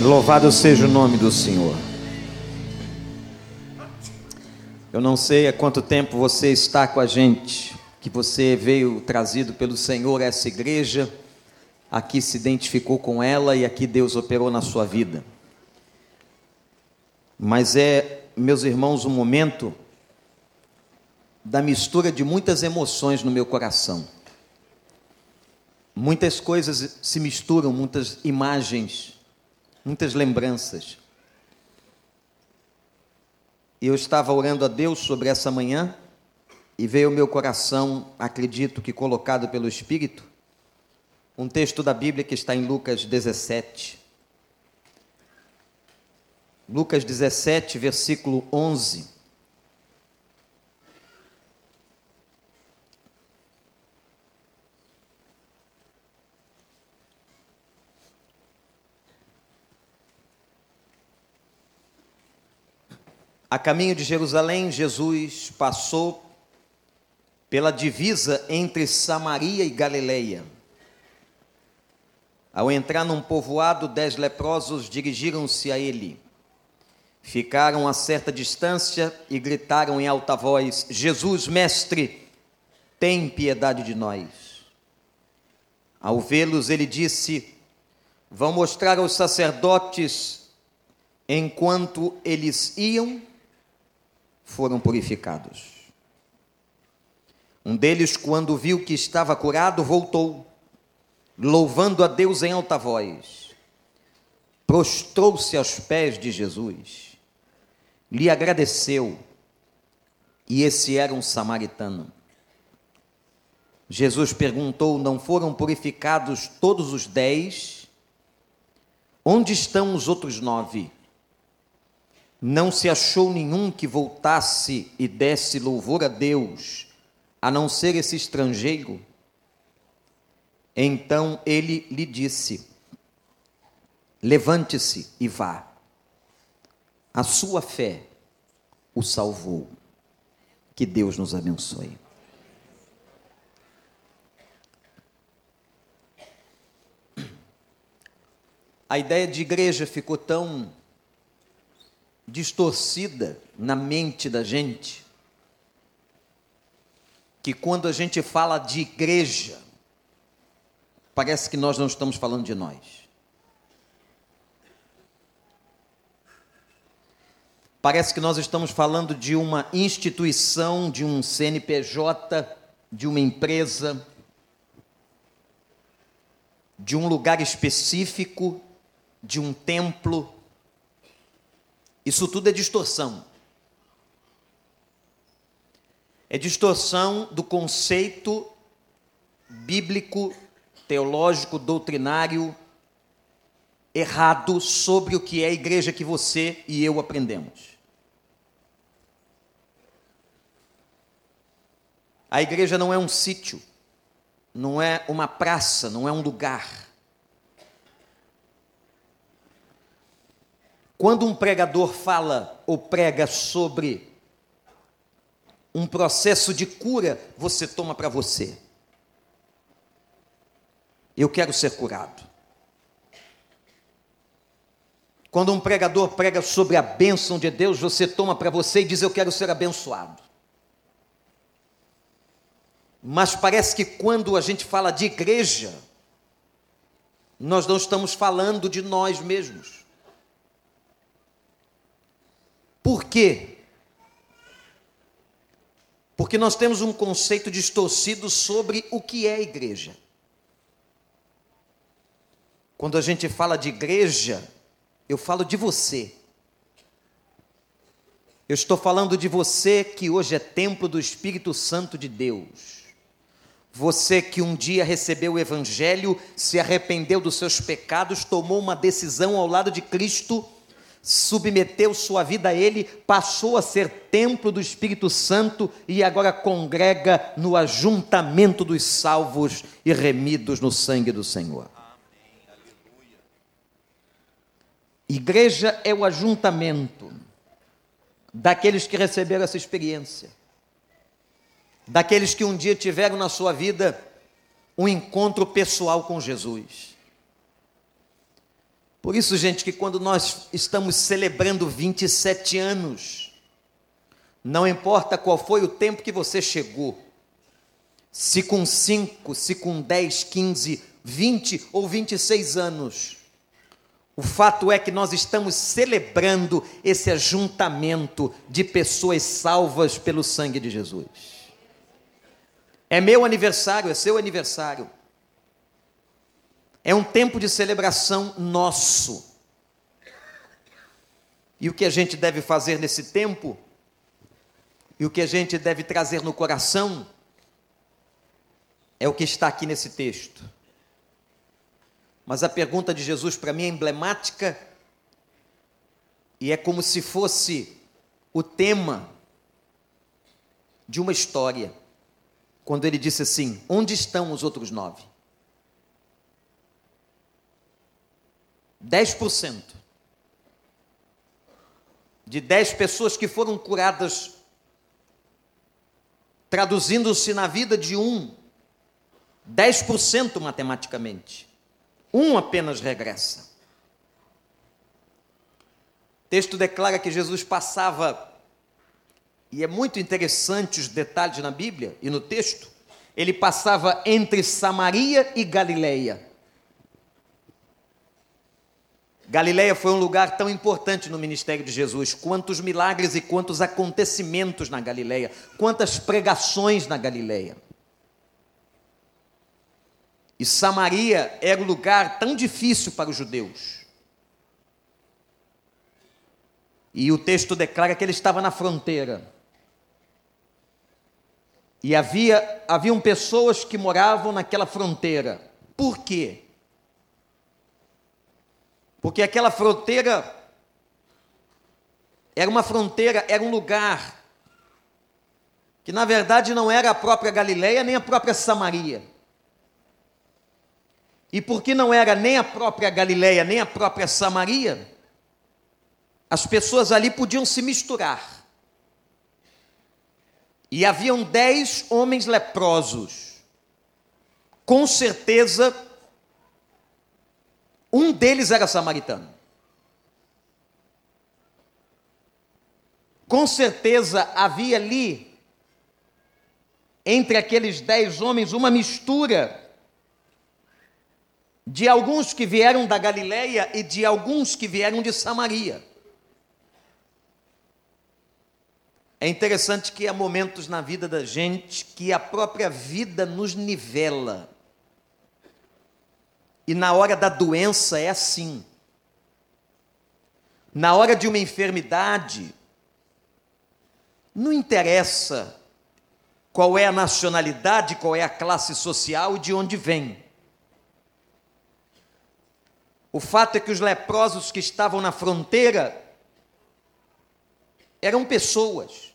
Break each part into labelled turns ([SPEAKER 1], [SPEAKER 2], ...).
[SPEAKER 1] Louvado seja o nome do Senhor. Eu não sei há quanto tempo você está com a gente, que você veio trazido pelo Senhor a essa igreja, aqui se identificou com ela e aqui Deus operou na sua vida. Mas é, meus irmãos, um momento da mistura de muitas emoções no meu coração. Muitas coisas se misturam, muitas imagens muitas lembranças. Eu estava orando a Deus sobre essa manhã e veio ao meu coração, acredito que colocado pelo Espírito, um texto da Bíblia que está em Lucas 17. Lucas 17, versículo 11. A caminho de Jerusalém, Jesus passou pela divisa entre Samaria e Galileia. Ao entrar num povoado, dez leprosos dirigiram-se a ele. Ficaram a certa distância e gritaram em alta voz: Jesus, mestre, tem piedade de nós. Ao vê-los, ele disse: Vão mostrar aos sacerdotes, enquanto eles iam, foram purificados. Um deles, quando viu que estava curado, voltou, louvando a Deus em alta voz. Prostrou-se aos pés de Jesus, lhe agradeceu, e esse era um samaritano. Jesus perguntou: Não foram purificados todos os dez? Onde estão os outros nove? Não se achou nenhum que voltasse e desse louvor a Deus, a não ser esse estrangeiro. Então ele lhe disse: Levante-se e vá. A sua fé o salvou. Que Deus nos abençoe. A ideia de igreja ficou tão distorcida na mente da gente, que quando a gente fala de igreja, parece que nós não estamos falando de nós. Parece que nós estamos falando de uma instituição, de um CNPJ, de uma empresa, de um lugar específico, de um templo, isso tudo é distorção. É distorção do conceito bíblico, teológico, doutrinário errado sobre o que é a igreja que você e eu aprendemos. A igreja não é um sítio, não é uma praça, não é um lugar. Quando um pregador fala ou prega sobre um processo de cura, você toma para você. Eu quero ser curado. Quando um pregador prega sobre a bênção de Deus, você toma para você e diz: Eu quero ser abençoado. Mas parece que quando a gente fala de igreja, nós não estamos falando de nós mesmos. Por quê? Porque nós temos um conceito distorcido sobre o que é igreja. Quando a gente fala de igreja, eu falo de você. Eu estou falando de você que hoje é templo do Espírito Santo de Deus. Você que um dia recebeu o Evangelho, se arrependeu dos seus pecados, tomou uma decisão ao lado de Cristo submeteu sua vida a Ele, passou a ser templo do Espírito Santo e agora congrega no ajuntamento dos salvos e remidos no sangue do Senhor. Igreja é o ajuntamento daqueles que receberam essa experiência, daqueles que um dia tiveram na sua vida um encontro pessoal com Jesus. Por isso, gente, que quando nós estamos celebrando 27 anos, não importa qual foi o tempo que você chegou, se com 5, se com 10, 15, 20 ou 26 anos, o fato é que nós estamos celebrando esse ajuntamento de pessoas salvas pelo sangue de Jesus. É meu aniversário, é seu aniversário. É um tempo de celebração nosso. E o que a gente deve fazer nesse tempo, e o que a gente deve trazer no coração, é o que está aqui nesse texto. Mas a pergunta de Jesus para mim é emblemática e é como se fosse o tema de uma história. Quando ele disse assim: Onde estão os outros nove? 10% de 10 pessoas que foram curadas, traduzindo-se na vida de um, 10% matematicamente. Um apenas regressa. O texto declara que Jesus passava, e é muito interessante os detalhes na Bíblia e no texto, ele passava entre Samaria e Galileia. Galileia foi um lugar tão importante no ministério de Jesus. Quantos milagres e quantos acontecimentos na Galileia, quantas pregações na Galileia. E Samaria era um lugar tão difícil para os judeus. E o texto declara que ele estava na fronteira. E havia haviam pessoas que moravam naquela fronteira. Por quê? Porque aquela fronteira era uma fronteira, era um lugar que na verdade não era a própria Galileia nem a própria Samaria. E porque não era nem a própria Galileia nem a própria Samaria, as pessoas ali podiam se misturar. E haviam dez homens leprosos. Com certeza um deles era samaritano. Com certeza havia ali, entre aqueles dez homens, uma mistura de alguns que vieram da Galileia e de alguns que vieram de Samaria. É interessante que há momentos na vida da gente que a própria vida nos nivela. E na hora da doença é assim. Na hora de uma enfermidade, não interessa qual é a nacionalidade, qual é a classe social e de onde vem. O fato é que os leprosos que estavam na fronteira eram pessoas.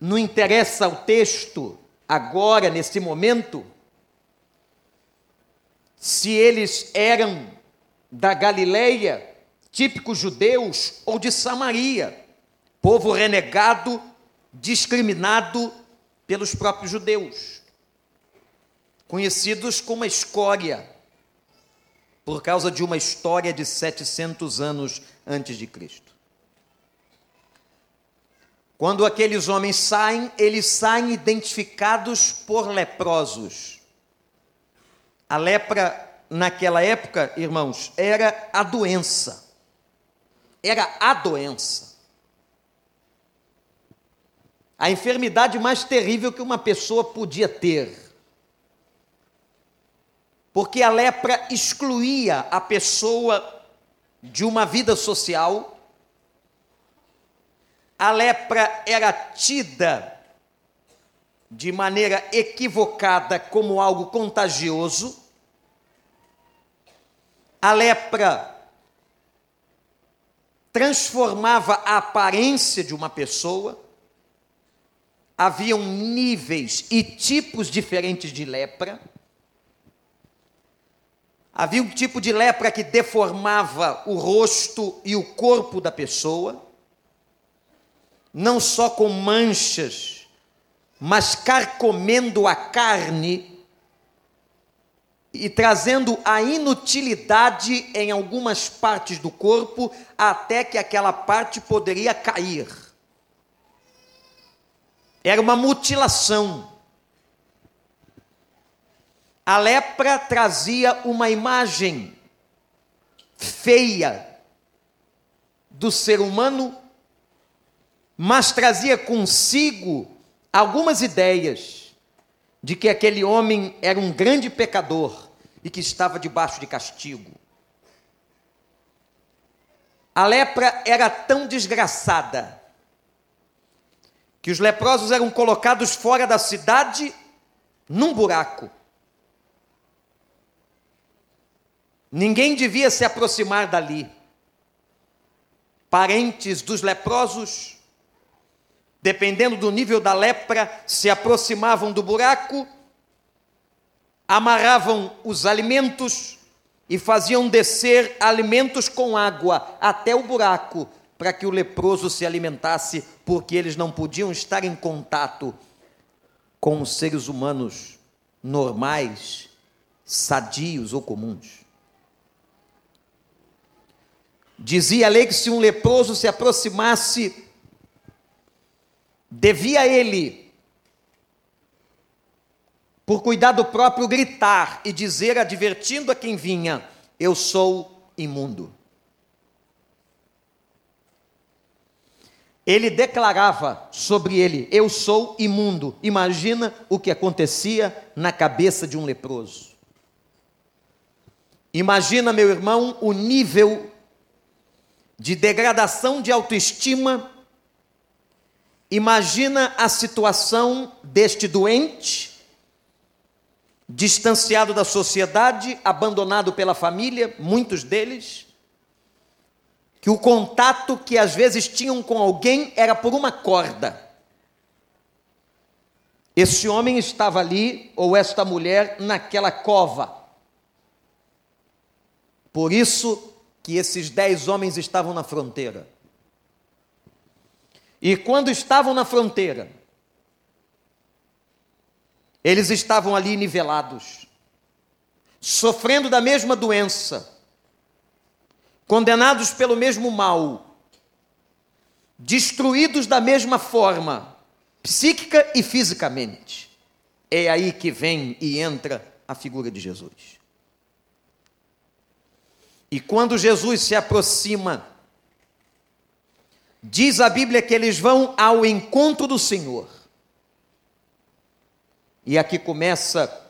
[SPEAKER 1] Não interessa o texto agora, nesse momento, se eles eram da Galileia, típicos judeus, ou de Samaria, povo renegado, discriminado pelos próprios judeus, conhecidos como escória, por causa de uma história de 700 anos antes de Cristo. Quando aqueles homens saem, eles saem identificados por leprosos. A lepra, naquela época, irmãos, era a doença. Era a doença. A enfermidade mais terrível que uma pessoa podia ter. Porque a lepra excluía a pessoa de uma vida social. A lepra era tida de maneira equivocada como algo contagioso. A lepra transformava a aparência de uma pessoa. Haviam níveis e tipos diferentes de lepra. Havia um tipo de lepra que deformava o rosto e o corpo da pessoa, não só com manchas mas carcomendo a carne, e trazendo a inutilidade em algumas partes do corpo, até que aquela parte poderia cair. Era uma mutilação. A lepra trazia uma imagem feia do ser humano, mas trazia consigo algumas ideias de que aquele homem era um grande pecador e que estava debaixo de castigo. A lepra era tão desgraçada que os leprosos eram colocados fora da cidade num buraco. Ninguém devia se aproximar dali. Parentes dos leprosos, dependendo do nível da lepra, se aproximavam do buraco, amarravam os alimentos e faziam descer alimentos com água até o buraco, para que o leproso se alimentasse, porque eles não podiam estar em contato com os seres humanos normais, sadios ou comuns. Dizia a lei que se um leproso se aproximasse, devia ele, por cuidado próprio, gritar e dizer, advertindo a quem vinha: Eu sou imundo. Ele declarava sobre ele: Eu sou imundo. Imagina o que acontecia na cabeça de um leproso. Imagina, meu irmão, o nível de degradação de autoestima, imagina a situação deste doente, distanciado da sociedade, abandonado pela família, muitos deles, que o contato que às vezes tinham com alguém era por uma corda. Esse homem estava ali, ou esta mulher, naquela cova. Por isso, que esses dez homens estavam na fronteira. E quando estavam na fronteira, eles estavam ali nivelados, sofrendo da mesma doença, condenados pelo mesmo mal, destruídos da mesma forma, psíquica e fisicamente. É aí que vem e entra a figura de Jesus. E quando Jesus se aproxima, diz a Bíblia que eles vão ao encontro do Senhor. E aqui começa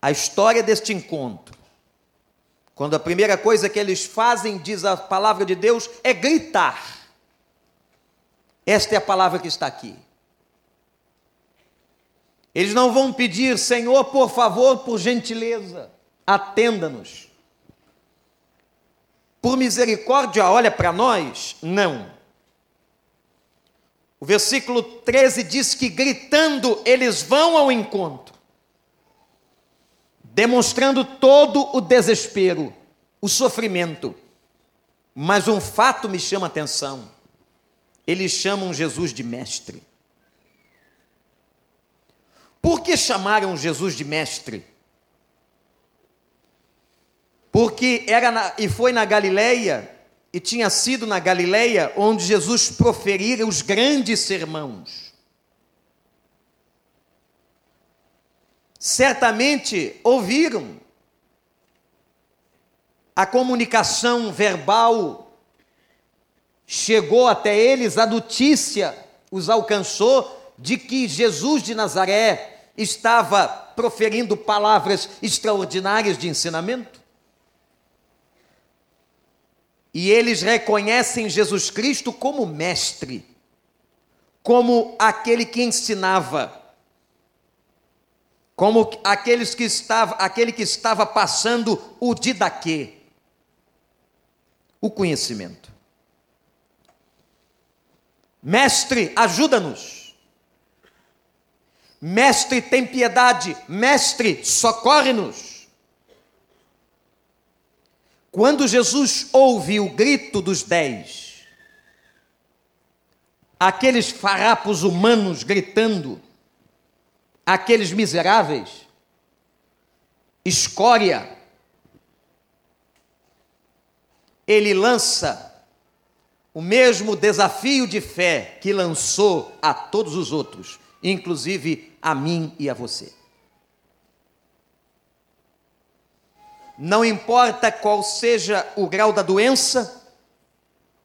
[SPEAKER 1] a história deste encontro. Quando a primeira coisa que eles fazem, diz a palavra de Deus, é gritar. Esta é a palavra que está aqui. Eles não vão pedir, Senhor, por favor, por gentileza, atenda-nos. Por misericórdia, olha para nós? Não. O versículo 13 diz que gritando eles vão ao encontro, demonstrando todo o desespero, o sofrimento. Mas um fato me chama a atenção: eles chamam Jesus de mestre. Por que chamaram Jesus de mestre? Porque era na, e foi na Galileia, e tinha sido na Galileia onde Jesus proferira os grandes sermãos. Certamente ouviram a comunicação verbal chegou até eles, a notícia os alcançou de que Jesus de Nazaré estava proferindo palavras extraordinárias de ensinamento. E eles reconhecem Jesus Cristo como mestre, como aquele que ensinava, como aqueles que estava, aquele que estava passando o didaquê, o conhecimento. Mestre, ajuda-nos. Mestre, tem piedade. Mestre, socorre-nos. Quando Jesus ouve o grito dos dez, aqueles farrapos humanos gritando, aqueles miseráveis, escória. Ele lança o mesmo desafio de fé que lançou a todos os outros, inclusive a mim e a você. Não importa qual seja o grau da doença,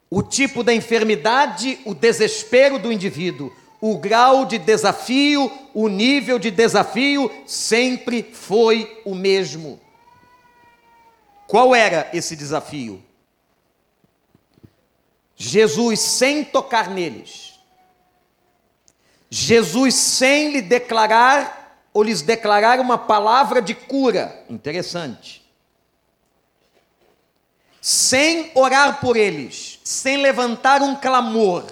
[SPEAKER 1] o tipo da enfermidade, o desespero do indivíduo, o grau de desafio, o nível de desafio sempre foi o mesmo. Qual era esse desafio? Jesus sem tocar neles, Jesus sem lhe declarar ou lhes declarar uma palavra de cura, interessante, sem orar por eles, sem levantar um clamor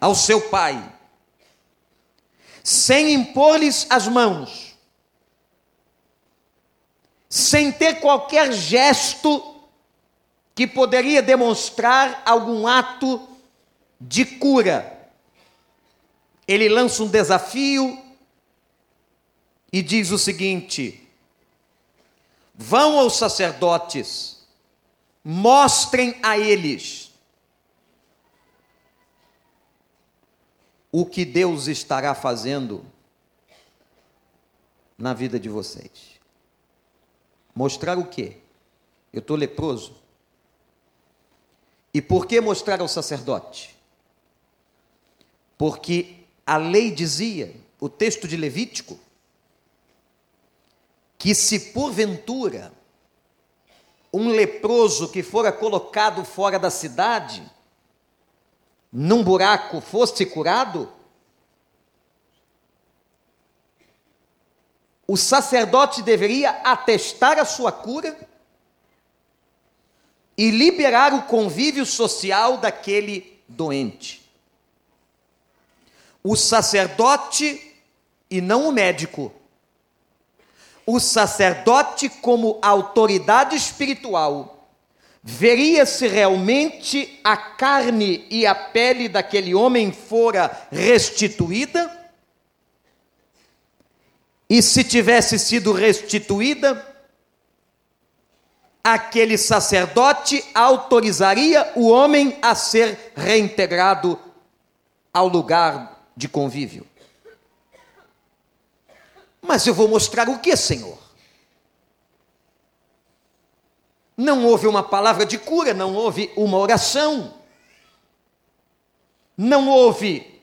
[SPEAKER 1] ao seu Pai, sem impor-lhes as mãos, sem ter qualquer gesto que poderia demonstrar algum ato de cura. Ele lança um desafio e diz o seguinte: vão aos sacerdotes, mostrem a eles o que Deus estará fazendo na vida de vocês. Mostrar o quê? Eu estou leproso. E por que mostrar ao sacerdote? Porque a lei dizia, o texto de Levítico, que se porventura um leproso que fora colocado fora da cidade, num buraco, fosse curado, o sacerdote deveria atestar a sua cura e liberar o convívio social daquele doente. O sacerdote e não o médico. O sacerdote, como autoridade espiritual, veria se realmente a carne e a pele daquele homem fora restituída. E se tivesse sido restituída, aquele sacerdote autorizaria o homem a ser reintegrado ao lugar de convívio. Mas eu vou mostrar o que, Senhor? Não houve uma palavra de cura, não houve uma oração, não houve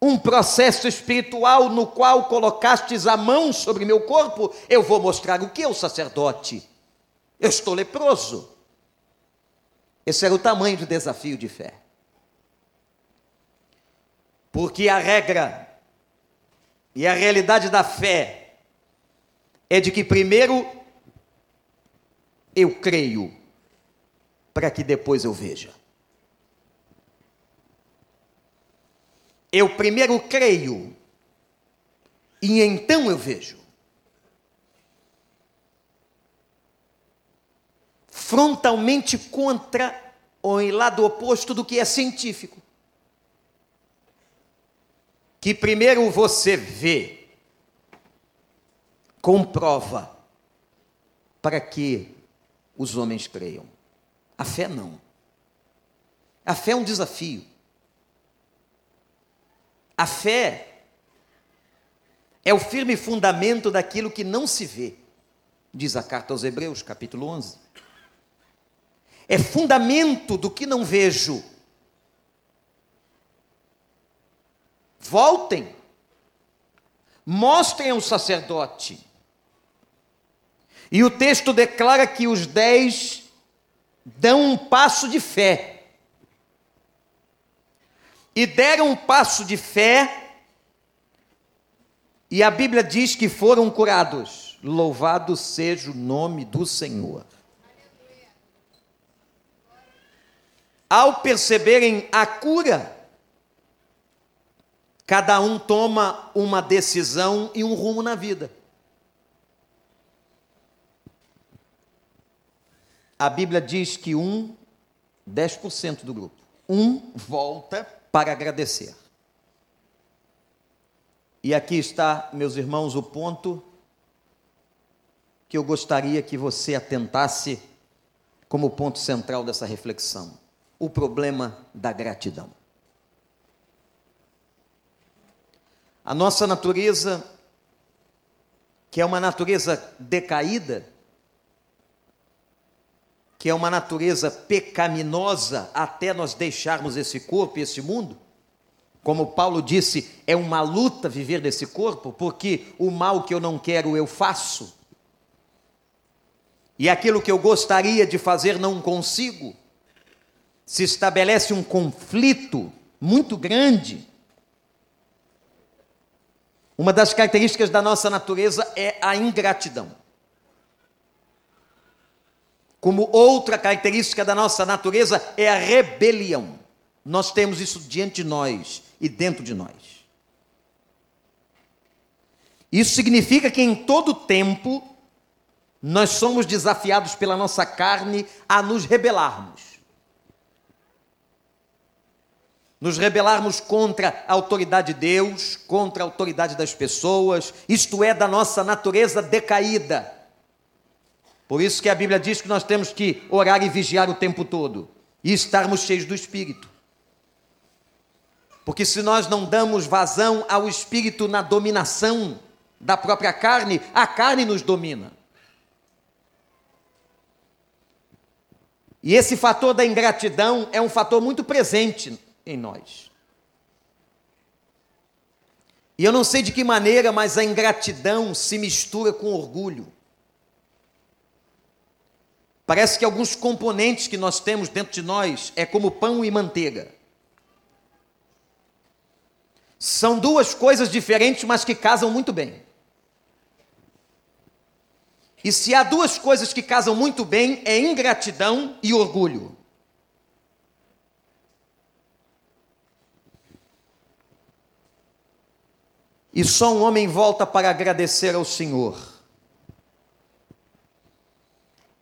[SPEAKER 1] um processo espiritual no qual colocastes a mão sobre meu corpo. Eu vou mostrar o que, o sacerdote? Eu estou leproso. Esse era o tamanho do desafio de fé. Porque a regra e a realidade da fé é de que primeiro eu creio, para que depois eu veja. Eu primeiro creio, e então eu vejo. frontalmente contra ou em lado oposto do que é científico. Que primeiro você vê, comprova, para que os homens creiam. A fé não. A fé é um desafio. A fé é o firme fundamento daquilo que não se vê, diz a carta aos Hebreus, capítulo 11 é fundamento do que não vejo. Voltem, mostrem ao sacerdote. E o texto declara que os dez dão um passo de fé. E deram um passo de fé, e a Bíblia diz que foram curados. Louvado seja o nome do Senhor. ao perceberem a cura, cada um toma uma decisão e um rumo na vida. A Bíblia diz que um, 10% do grupo, um volta para agradecer. E aqui está, meus irmãos, o ponto que eu gostaria que você atentasse como ponto central dessa reflexão: o problema da gratidão. A nossa natureza, que é uma natureza decaída, que é uma natureza pecaminosa até nós deixarmos esse corpo e esse mundo, como Paulo disse, é uma luta viver nesse corpo, porque o mal que eu não quero eu faço, e aquilo que eu gostaria de fazer não consigo. Se estabelece um conflito muito grande. Uma das características da nossa natureza é a ingratidão. Como outra característica da nossa natureza é a rebelião. Nós temos isso diante de nós e dentro de nós. Isso significa que em todo tempo nós somos desafiados pela nossa carne a nos rebelarmos. Nos rebelarmos contra a autoridade de Deus, contra a autoridade das pessoas, isto é, da nossa natureza decaída. Por isso que a Bíblia diz que nós temos que orar e vigiar o tempo todo e estarmos cheios do Espírito. Porque se nós não damos vazão ao Espírito na dominação da própria carne, a carne nos domina. E esse fator da ingratidão é um fator muito presente em nós. E eu não sei de que maneira, mas a ingratidão se mistura com orgulho. Parece que alguns componentes que nós temos dentro de nós é como pão e manteiga. São duas coisas diferentes, mas que casam muito bem. E se há duas coisas que casam muito bem, é ingratidão e orgulho. E só um homem volta para agradecer ao Senhor.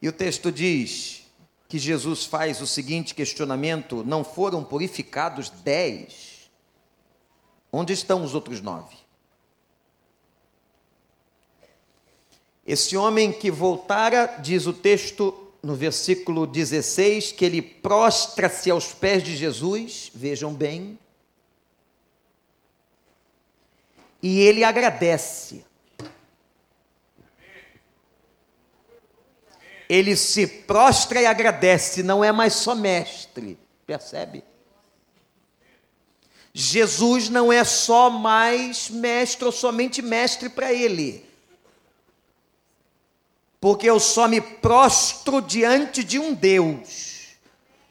[SPEAKER 1] E o texto diz que Jesus faz o seguinte questionamento: não foram purificados dez? Onde estão os outros nove? Esse homem que voltara, diz o texto no versículo 16, que ele prostra-se aos pés de Jesus, vejam bem, e ele agradece. Ele se prostra e agradece, não é mais só mestre, percebe? Jesus não é só mais mestre ou somente mestre para ele porque eu só me prostro diante de um Deus,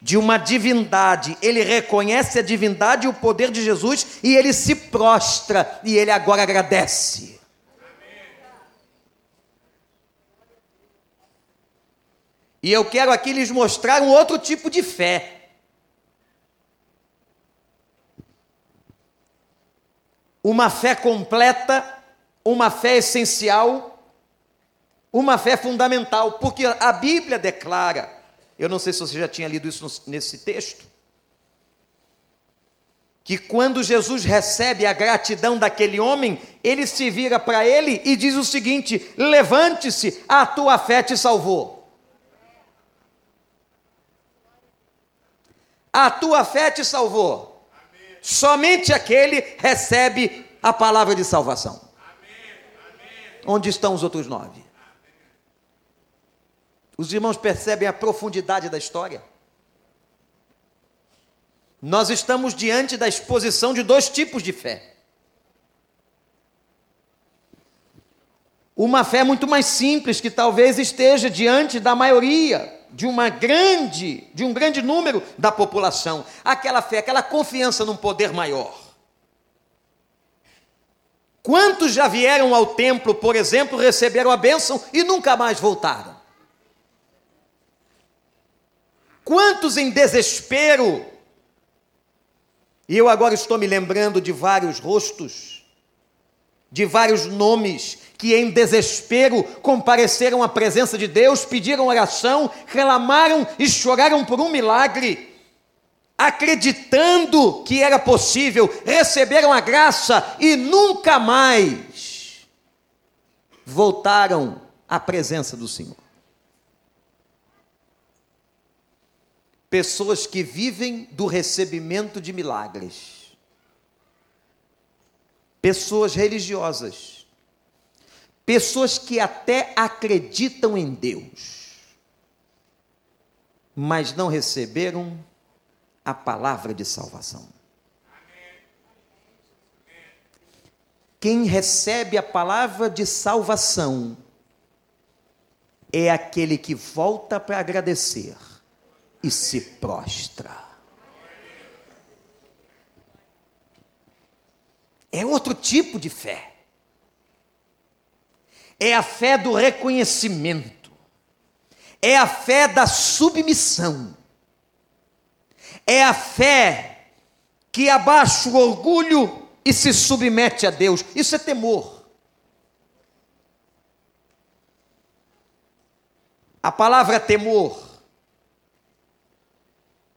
[SPEAKER 1] de uma divindade. Ele reconhece a divindade e o poder de Jesus e ele se prostra e ele agora agradece. E eu quero aqui lhes mostrar um outro tipo de fé. Uma fé completa, uma fé essencial, uma fé fundamental, porque a Bíblia declara, eu não sei se você já tinha lido isso nesse texto, que quando Jesus recebe a gratidão daquele homem, ele se vira para ele e diz o seguinte: levante-se, a tua fé te salvou. A tua fé te salvou. Amém. Somente aquele recebe a palavra de salvação. Amém. Onde estão os outros nove? Os irmãos percebem a profundidade da história? Nós estamos diante da exposição de dois tipos de fé. Uma fé muito mais simples, que talvez esteja diante da maioria, de uma grande, de um grande número da população. Aquela fé, aquela confiança num poder maior. Quantos já vieram ao templo, por exemplo, receberam a bênção e nunca mais voltaram? Quantos em desespero? E eu agora estou me lembrando de vários rostos, de vários nomes que em desespero compareceram à presença de Deus, pediram oração, reclamaram e choraram por um milagre, acreditando que era possível, receberam a graça e nunca mais voltaram a presença do Senhor. Pessoas que vivem do recebimento de milagres. Pessoas religiosas. Pessoas que até acreditam em Deus, mas não receberam a palavra de salvação. Quem recebe a palavra de salvação é aquele que volta para agradecer e se prostra. É outro tipo de fé. É a fé do reconhecimento. É a fé da submissão. É a fé que abaixa o orgulho e se submete a Deus. Isso é temor. A palavra temor,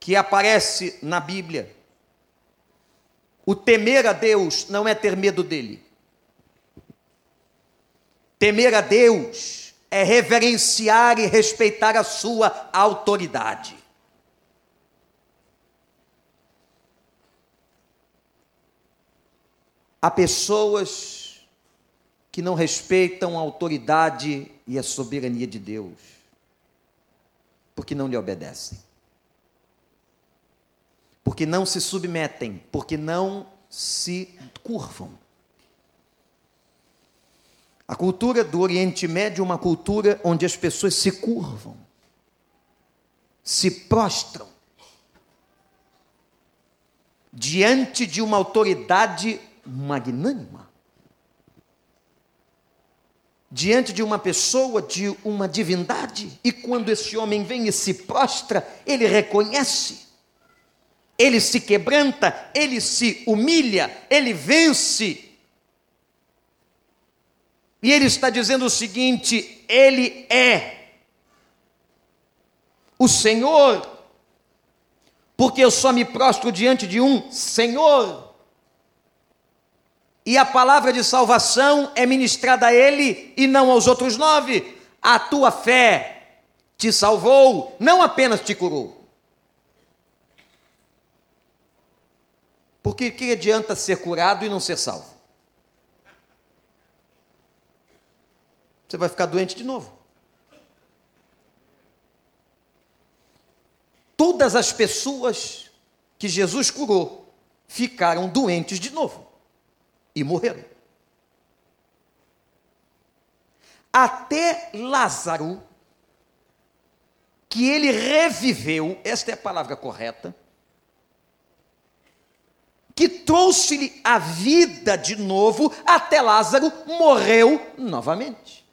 [SPEAKER 1] que aparece na Bíblia, o temer a Deus não é ter medo dele. Temer a Deus é reverenciar e respeitar a sua autoridade. Há pessoas que não respeitam a autoridade e a soberania de Deus, porque não lhe obedecem, porque não se submetem, porque não se curvam. A cultura do Oriente Médio é uma cultura onde as pessoas se curvam, se prostram diante de uma autoridade magnânima. Diante de uma pessoa, de uma divindade, e quando esse homem vem e se prostra, ele reconhece, ele se quebranta, ele se humilha, ele vence. E ele está dizendo o seguinte: Ele é o Senhor, porque eu só me prostro diante de um Senhor e a palavra de salvação é ministrada a ele e não aos outros nove. A tua fé te salvou, não apenas te curou. Porque que adianta ser curado e não ser salvo? Você vai ficar doente de novo. Todas as pessoas que Jesus curou ficaram doentes de novo e morreram. Até Lázaro, que ele reviveu, esta é a palavra correta, que trouxe-lhe a vida de novo, até Lázaro morreu novamente.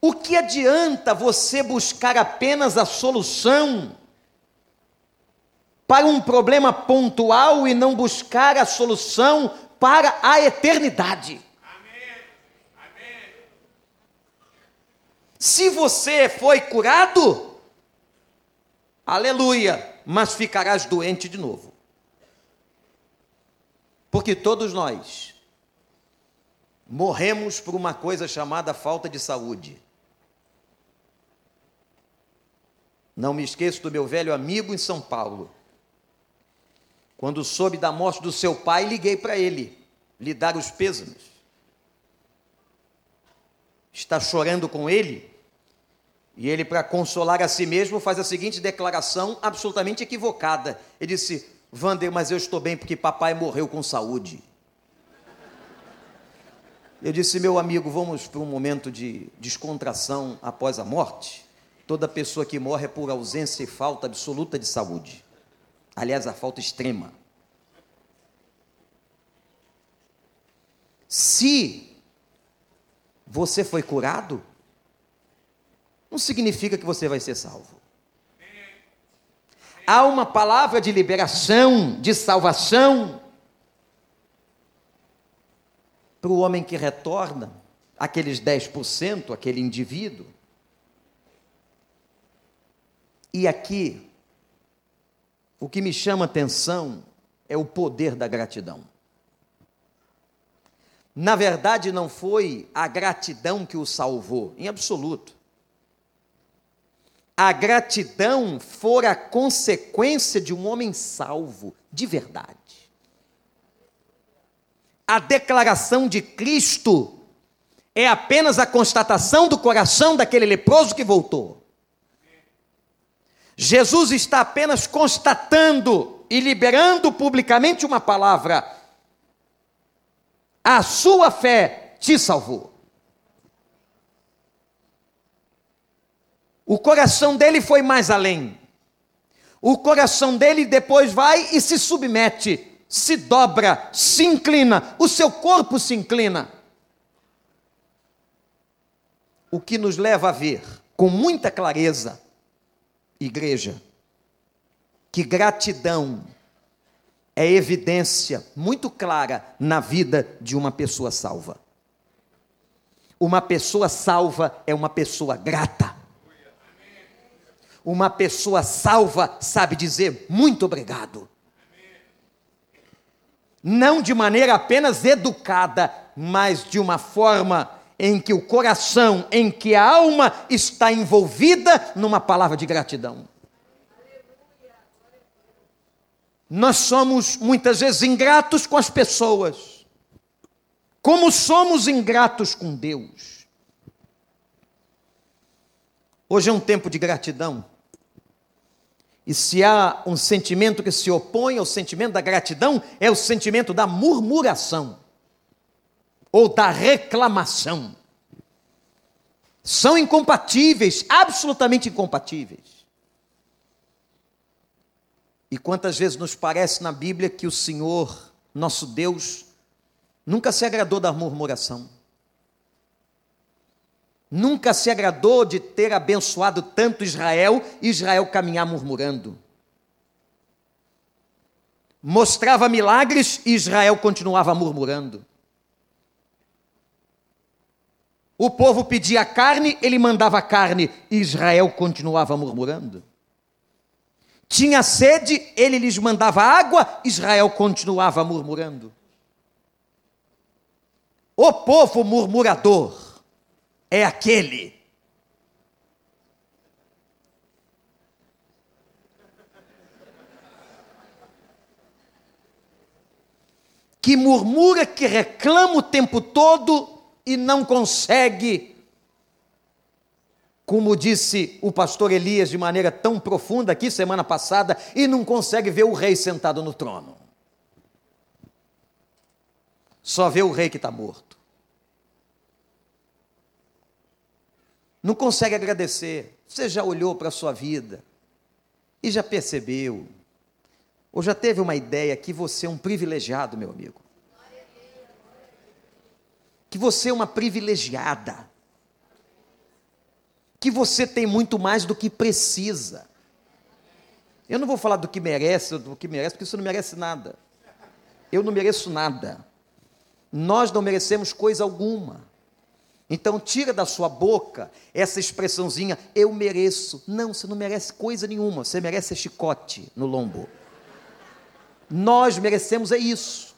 [SPEAKER 1] O que adianta você buscar apenas a solução para um problema pontual e não buscar a solução para a eternidade. Se você foi curado, aleluia, mas ficarás doente de novo. Porque todos nós morremos por uma coisa chamada falta de saúde. Não me esqueço do meu velho amigo em São Paulo, quando soube da morte do seu pai, liguei para ele, lhe dar os pêsames. Está chorando com ele, e ele, para consolar a si mesmo, faz a seguinte declaração absolutamente equivocada. Ele disse: Vander, mas eu estou bem porque papai morreu com saúde. Eu disse, meu amigo, vamos para um momento de descontração após a morte. Toda pessoa que morre é por ausência e falta absoluta de saúde. Aliás, a falta extrema. Se você foi curado, não significa que você vai ser salvo. Há uma palavra de liberação, de salvação, para o homem que retorna, aqueles 10%, aquele indivíduo. E aqui o que me chama atenção é o poder da gratidão. Na verdade, não foi a gratidão que o salvou, em absoluto. A gratidão fora a consequência de um homem salvo, de verdade. A declaração de Cristo é apenas a constatação do coração daquele leproso que voltou. Jesus está apenas constatando e liberando publicamente uma palavra a sua fé te salvou. O coração dele foi mais além. O coração dele depois vai e se submete, se dobra, se inclina, o seu corpo se inclina. O que nos leva a ver com muita clareza, igreja, que gratidão é evidência muito clara na vida de uma pessoa salva. Uma pessoa salva é uma pessoa grata. Uma pessoa salva sabe dizer muito obrigado. Não de maneira apenas educada, mas de uma forma em que o coração, em que a alma está envolvida numa palavra de gratidão. Nós somos muitas vezes ingratos com as pessoas, como somos ingratos com Deus. Hoje é um tempo de gratidão. E se há um sentimento que se opõe ao sentimento da gratidão, é o sentimento da murmuração ou da reclamação. São incompatíveis, absolutamente incompatíveis. E quantas vezes nos parece na Bíblia que o Senhor, nosso Deus, nunca se agradou da murmuração. Nunca se agradou de ter abençoado tanto Israel e Israel caminhar murmurando. Mostrava milagres e Israel continuava murmurando. O povo pedia carne, ele mandava carne e Israel continuava murmurando. Tinha sede, ele lhes mandava água, Israel continuava murmurando. O povo murmurador é aquele que murmura, que reclama o tempo todo e não consegue como disse o pastor Elias de maneira tão profunda aqui semana passada, e não consegue ver o rei sentado no trono. Só vê o rei que está morto. Não consegue agradecer. Você já olhou para a sua vida e já percebeu, ou já teve uma ideia que você é um privilegiado, meu amigo. Que você é uma privilegiada que você tem muito mais do que precisa. Eu não vou falar do que merece, do que merece, porque você não merece nada. Eu não mereço nada. Nós não merecemos coisa alguma. Então tira da sua boca essa expressãozinha, eu mereço. Não, você não merece coisa nenhuma, você merece chicote no lombo. Nós merecemos é isso.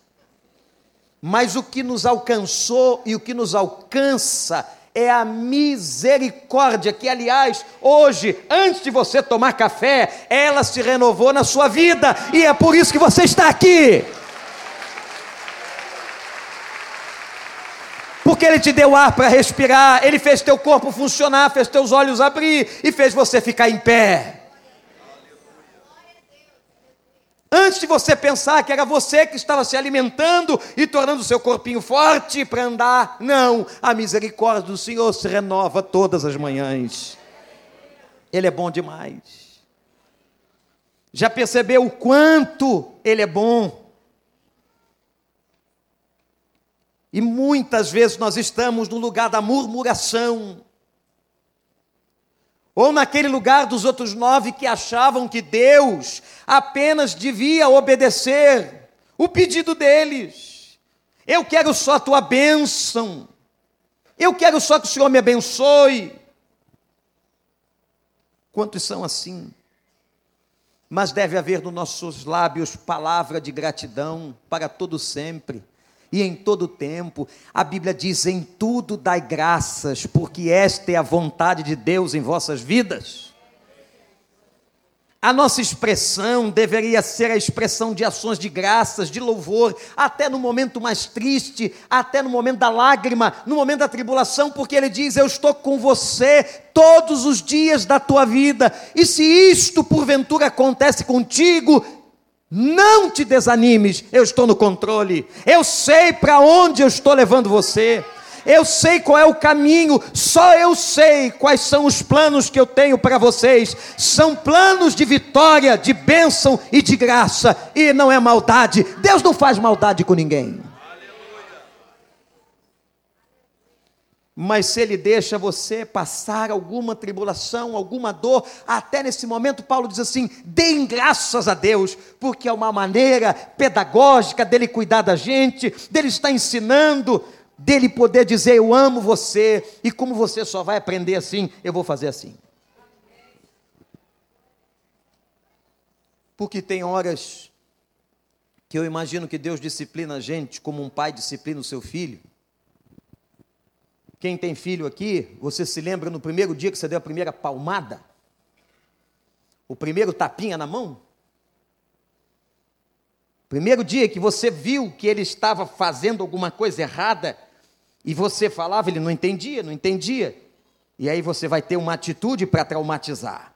[SPEAKER 1] Mas o que nos alcançou e o que nos alcança é a misericórdia, que aliás, hoje, antes de você tomar café, ela se renovou na sua vida, e é por isso que você está aqui. Porque Ele te deu ar para respirar, Ele fez teu corpo funcionar, fez teus olhos abrir e fez você ficar em pé. Antes de você pensar que era você que estava se alimentando e tornando o seu corpinho forte para andar, não, a misericórdia do Senhor se renova todas as manhãs. Ele é bom demais. Já percebeu o quanto Ele é bom? E muitas vezes nós estamos no lugar da murmuração, ou naquele lugar dos outros nove que achavam que Deus apenas devia obedecer o pedido deles. Eu quero só a tua bênção. Eu quero só que o Senhor me abençoe. Quantos são assim? Mas deve haver nos nossos lábios palavra de gratidão para todo sempre. E em todo tempo. A Bíblia diz: em tudo dai graças, porque esta é a vontade de Deus em vossas vidas. A nossa expressão deveria ser a expressão de ações de graças, de louvor, até no momento mais triste, até no momento da lágrima, no momento da tribulação, porque Ele diz: Eu estou com você todos os dias da tua vida, e se isto porventura acontece contigo, não te desanimes, eu estou no controle, eu sei para onde eu estou levando você eu sei qual é o caminho, só eu sei quais são os planos que eu tenho para vocês. São planos de vitória, de bênção e de graça, e não é maldade. Deus não faz maldade com ninguém. Mas se ele deixa você passar alguma tribulação, alguma dor, até nesse momento, Paulo diz assim: deem graças a Deus, porque é uma maneira pedagógica dele cuidar da gente, dele estar ensinando, dele poder dizer: Eu amo você, e como você só vai aprender assim, eu vou fazer assim. Porque tem horas que eu imagino que Deus disciplina a gente como um pai disciplina o seu filho. Quem tem filho aqui, você se lembra no primeiro dia que você deu a primeira palmada? O primeiro tapinha na mão? Primeiro dia que você viu que ele estava fazendo alguma coisa errada e você falava, ele não entendia, não entendia. E aí você vai ter uma atitude para traumatizar.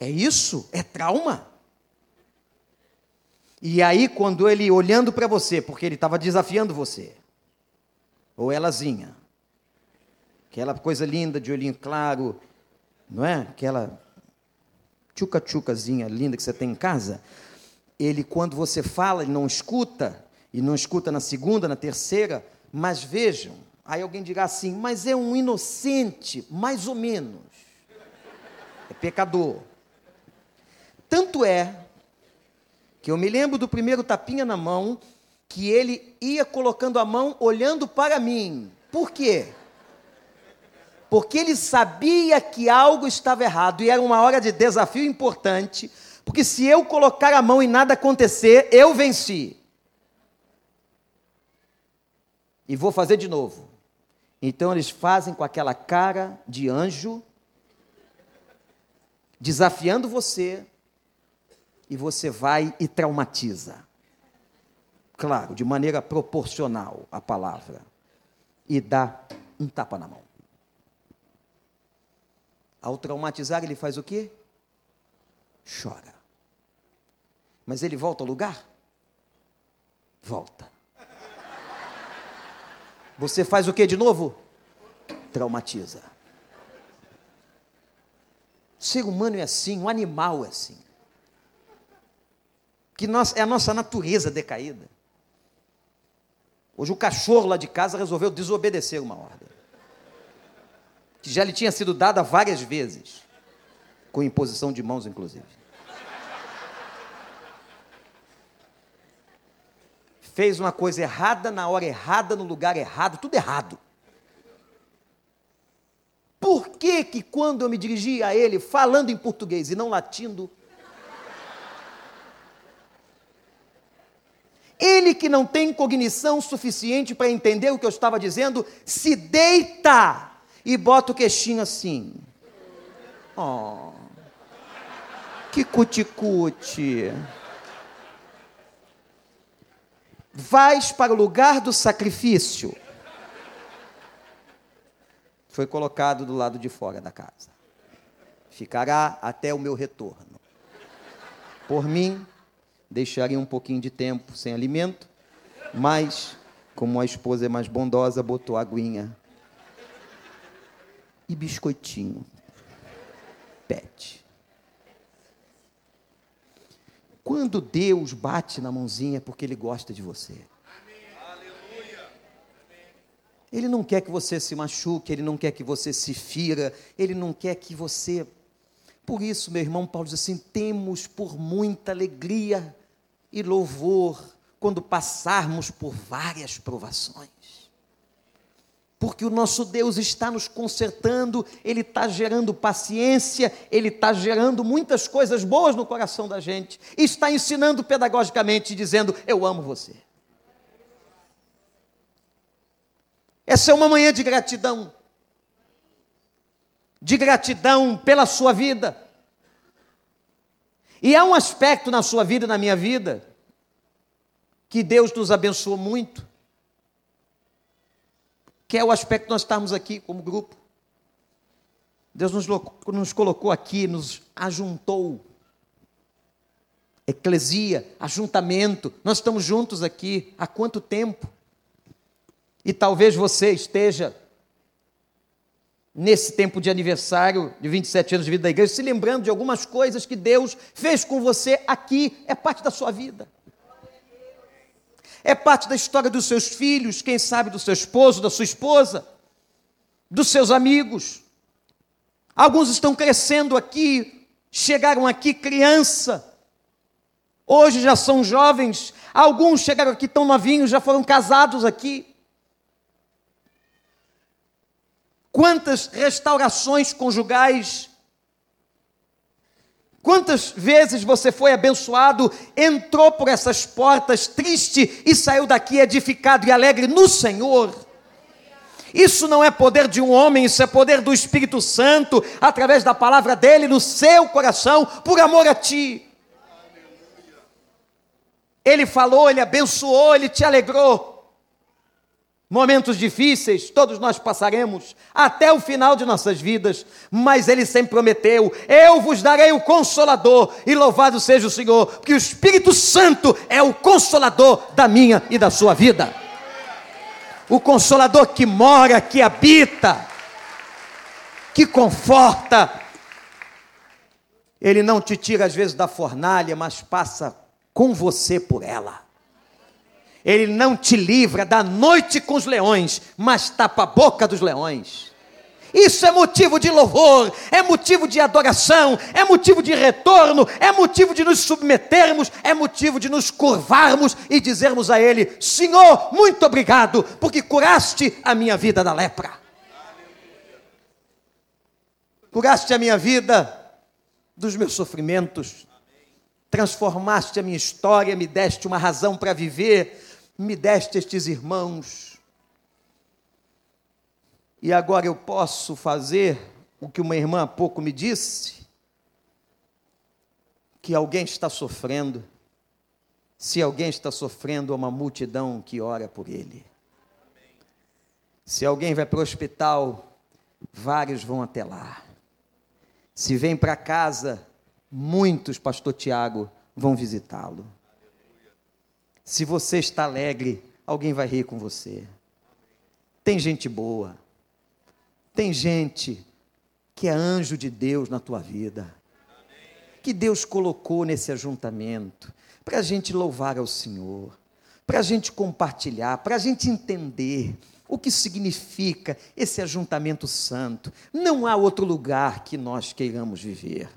[SPEAKER 1] É isso? É trauma. E aí, quando ele olhando para você, porque ele estava desafiando você, ou elazinha, aquela coisa linda de olhinho claro, não é? Aquela tchuca-tchucazinha linda que você tem em casa, ele, quando você fala, ele não escuta, e não escuta na segunda, na terceira, mas vejam, aí alguém dirá assim, mas é um inocente, mais ou menos. É pecador. Tanto é que eu me lembro do primeiro tapinha na mão, que ele ia colocando a mão olhando para mim. Por quê? Porque ele sabia que algo estava errado e era uma hora de desafio importante, porque se eu colocar a mão e nada acontecer, eu venci. E vou fazer de novo. Então eles fazem com aquela cara de anjo, desafiando você, e você vai e traumatiza. Claro, de maneira proporcional à palavra. E dá um tapa na mão. Ao traumatizar, ele faz o quê? Chora. Mas ele volta ao lugar? Volta. Você faz o que de novo? Traumatiza. O ser humano é assim, o animal é assim. Que nós, é a nossa natureza decaída. Hoje o cachorro lá de casa resolveu desobedecer uma ordem. Que já lhe tinha sido dada várias vezes. Com imposição de mãos, inclusive. fez uma coisa errada na hora errada, no lugar errado, tudo errado. Por que que quando eu me dirigi a ele falando em português e não latindo, ele que não tem cognição suficiente para entender o que eu estava dizendo, se deita e bota o queixinho assim. Oh, que cuticute. -cuti vais para o lugar do sacrifício. Foi colocado do lado de fora da casa. Ficará até o meu retorno. Por mim, deixaria um pouquinho de tempo sem alimento, mas, como a esposa é mais bondosa, botou aguinha e biscoitinho. Pet. Quando Deus bate na mãozinha é porque Ele gosta de você. Ele não quer que você se machuque, Ele não quer que você se fira, Ele não quer que você. Por isso, meu irmão Paulo diz assim: temos por muita alegria e louvor quando passarmos por várias provações. Porque o nosso Deus está nos consertando, Ele está gerando paciência, Ele está gerando muitas coisas boas no coração da gente, está ensinando pedagogicamente, dizendo: Eu amo você. Essa é uma manhã de gratidão, de gratidão pela sua vida, e há um aspecto na sua vida, na minha vida, que Deus nos abençoou muito, que é o aspecto de nós estarmos aqui como grupo. Deus nos, nos colocou aqui, nos ajuntou. Eclesia, ajuntamento, nós estamos juntos aqui há quanto tempo? E talvez você esteja nesse tempo de aniversário de 27 anos de vida da igreja, se lembrando de algumas coisas que Deus fez com você aqui, é parte da sua vida. É parte da história dos seus filhos, quem sabe do seu esposo, da sua esposa, dos seus amigos. Alguns estão crescendo aqui, chegaram aqui criança, hoje já são jovens, alguns chegaram aqui tão novinhos, já foram casados aqui. Quantas restaurações conjugais, quantas vezes você foi abençoado, entrou por essas portas triste e saiu daqui edificado e alegre no Senhor. Isso não é poder de um homem, isso é poder do Espírito Santo, através da palavra dele no seu coração, por amor a ti. Ele falou, ele abençoou, ele te alegrou. Momentos difíceis, todos nós passaremos até o final de nossas vidas, mas Ele sempre prometeu: Eu vos darei o Consolador, e louvado seja o Senhor, porque o Espírito Santo é o Consolador da minha e da sua vida o consolador que mora, que habita, que conforta. Ele não te tira às vezes da fornalha, mas passa com você por ela. Ele não te livra da noite com os leões, mas tapa a boca dos leões. Isso é motivo de louvor, é motivo de adoração, é motivo de retorno, é motivo de nos submetermos, é motivo de nos curvarmos e dizermos a Ele: Senhor, muito obrigado, porque curaste a minha vida da lepra. Curaste a minha vida dos meus sofrimentos, transformaste a minha história, me deste uma razão para viver, me deste estes irmãos e agora eu posso fazer o que uma irmã há pouco me disse? Que alguém está sofrendo. Se alguém está sofrendo, há uma multidão que ora por ele. Se alguém vai para o hospital, vários vão até lá. Se vem para casa, muitos, pastor Tiago, vão visitá-lo. Se você está alegre, alguém vai rir com você. Tem gente boa. Tem gente que é anjo de Deus na tua vida, que Deus colocou nesse ajuntamento, para a gente louvar ao Senhor, para a gente compartilhar, para a gente entender o que significa esse ajuntamento santo. Não há outro lugar que nós queiramos viver.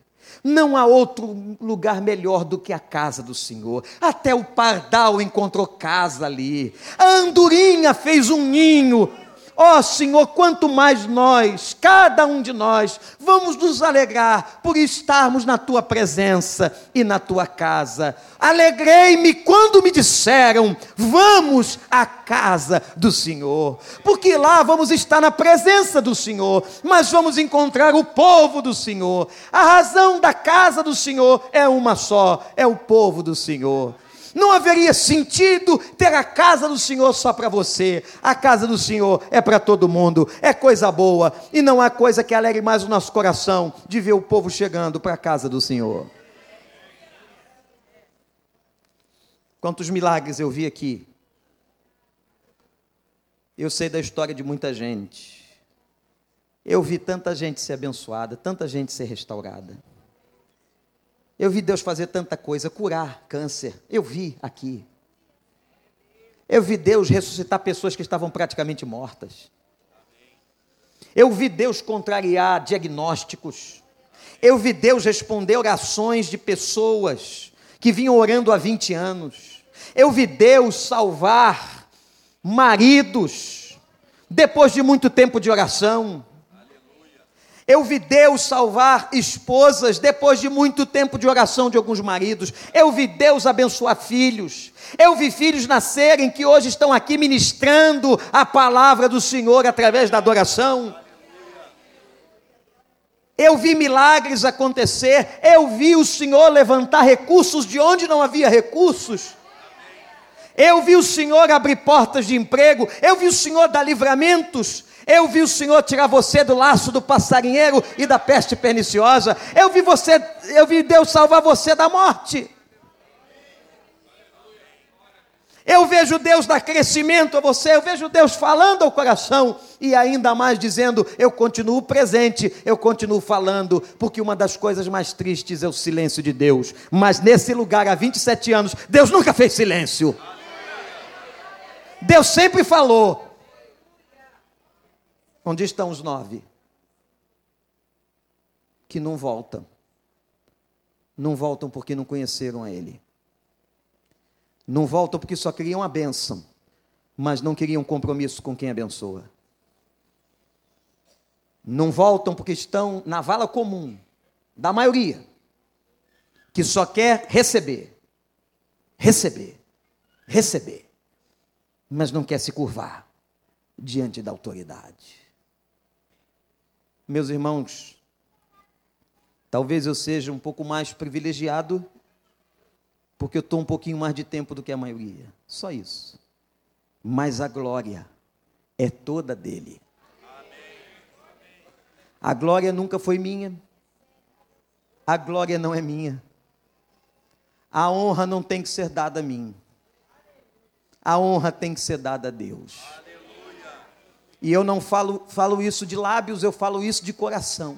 [SPEAKER 1] Não há outro lugar melhor do que a casa do Senhor. Até o pardal encontrou casa ali. A andorinha fez um ninho Ó oh, Senhor, quanto mais nós, cada um de nós, vamos nos alegrar por estarmos na tua presença e na tua casa. Alegrei-me quando me disseram: vamos à casa do Senhor, porque lá vamos estar na presença do Senhor, mas vamos encontrar o povo do Senhor. A razão da casa do Senhor é uma só: é o povo do Senhor. Não haveria sentido ter a casa do Senhor só para você. A casa do Senhor é para todo mundo, é coisa boa. E não há coisa que alegre mais o nosso coração de ver o povo chegando para a casa do Senhor. Quantos milagres eu vi aqui. Eu sei da história de muita gente. Eu vi tanta gente ser abençoada, tanta gente ser restaurada. Eu vi Deus fazer tanta coisa, curar câncer. Eu vi aqui. Eu vi Deus ressuscitar pessoas que estavam praticamente mortas. Eu vi Deus contrariar diagnósticos. Eu vi Deus responder orações de pessoas que vinham orando há 20 anos. Eu vi Deus salvar maridos depois de muito tempo de oração. Eu vi Deus salvar esposas depois de muito tempo de oração de alguns maridos. Eu vi Deus abençoar filhos. Eu vi filhos nascerem que hoje estão aqui ministrando a palavra do Senhor através da adoração. Eu vi milagres acontecer. Eu vi o Senhor levantar recursos de onde não havia recursos. Eu vi o Senhor abrir portas de emprego. Eu vi o Senhor dar livramentos. Eu vi o Senhor tirar você do laço do passarinheiro e da peste perniciosa. Eu vi você, eu vi Deus salvar você da morte. Eu vejo Deus dar crescimento a você, eu vejo Deus falando ao coração e ainda mais dizendo: eu continuo presente, eu continuo falando, porque uma das coisas mais tristes é o silêncio de Deus. Mas nesse lugar, há 27 anos, Deus nunca fez silêncio. Deus sempre falou, Onde estão os nove? Que não voltam. Não voltam porque não conheceram a Ele. Não voltam porque só queriam a bênção, mas não queriam compromisso com quem abençoa. Não voltam porque estão na vala comum da maioria, que só quer receber, receber, receber, mas não quer se curvar diante da autoridade. Meus irmãos, talvez eu seja um pouco mais privilegiado, porque eu estou um pouquinho mais de tempo do que a maioria. Só isso. Mas a glória é toda dele. A glória nunca foi minha. A glória não é minha. A honra não tem que ser dada a mim. A honra tem que ser dada a Deus. E eu não falo, falo isso de lábios, eu falo isso de coração.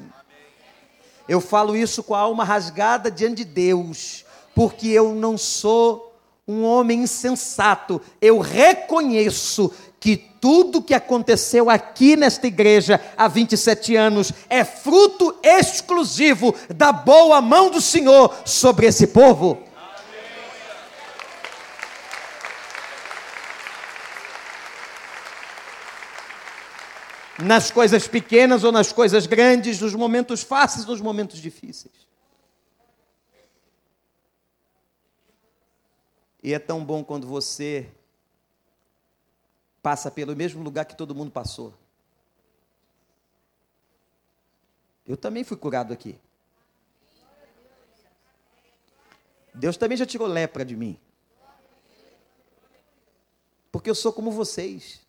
[SPEAKER 1] Eu falo isso com a alma rasgada diante de Deus, porque eu não sou um homem insensato. Eu reconheço que tudo que aconteceu aqui nesta igreja há 27 anos é fruto exclusivo da boa mão do Senhor sobre esse povo. Nas coisas pequenas ou nas coisas grandes, nos momentos fáceis, nos momentos difíceis. E é tão bom quando você passa pelo mesmo lugar que todo mundo passou. Eu também fui curado aqui. Deus também já tirou lepra de mim. Porque eu sou como vocês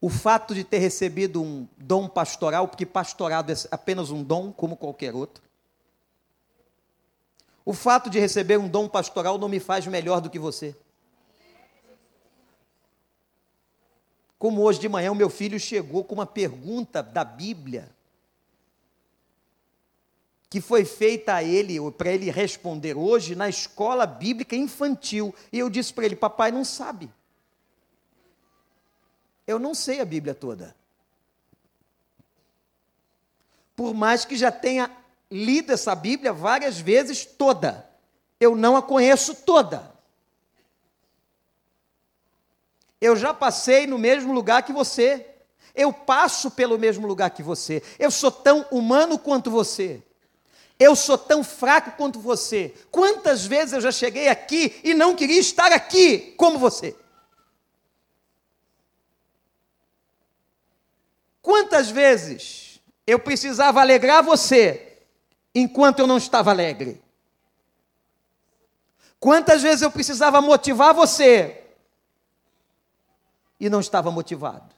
[SPEAKER 1] o fato de ter recebido um dom pastoral, porque pastorado é apenas um dom, como qualquer outro. O fato de receber um dom pastoral não me faz melhor do que você. Como hoje de manhã o meu filho chegou com uma pergunta da Bíblia que foi feita a ele, para ele responder hoje, na escola bíblica infantil. E eu disse para ele: Papai não sabe. Eu não sei a Bíblia toda. Por mais que já tenha lido essa Bíblia várias vezes toda, eu não a conheço toda. Eu já passei no mesmo lugar que você. Eu passo pelo mesmo lugar que você. Eu sou tão humano quanto você. Eu sou tão fraco quanto você. Quantas vezes eu já cheguei aqui e não queria estar aqui como você? Quantas vezes eu precisava alegrar você enquanto eu não estava alegre? Quantas vezes eu precisava motivar você e não estava motivado?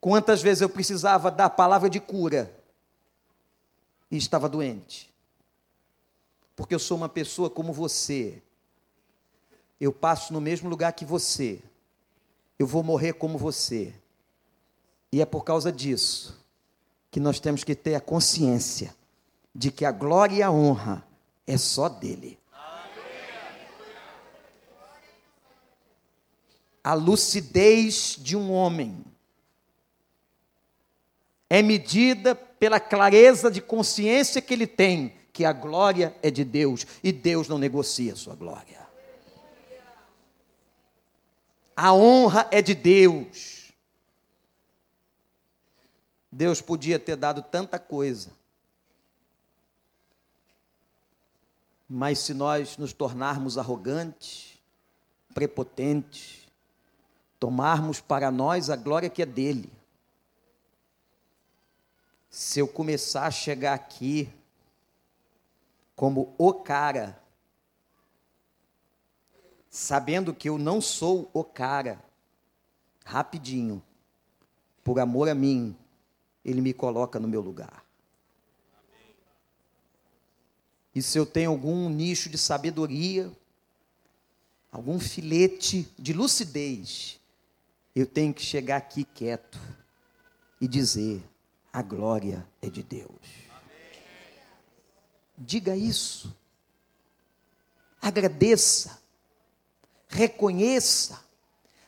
[SPEAKER 1] Quantas vezes eu precisava dar palavra de cura e estava doente? Porque eu sou uma pessoa como você. Eu passo no mesmo lugar que você eu vou morrer como você. E é por causa disso que nós temos que ter a consciência de que a glória e a honra é só dele. A lucidez de um homem é medida pela clareza de consciência que ele tem, que a glória é de Deus e Deus não negocia a sua glória. A honra é de Deus. Deus podia ter dado tanta coisa. Mas se nós nos tornarmos arrogantes, prepotentes, tomarmos para nós a glória que é dele, se eu começar a chegar aqui como o cara, sabendo que eu não sou o cara, rapidinho, por amor a mim, ele me coloca no meu lugar. E se eu tenho algum nicho de sabedoria, algum filete de lucidez, eu tenho que chegar aqui quieto e dizer: a glória é de Deus. Diga isso. Agradeça. Reconheça.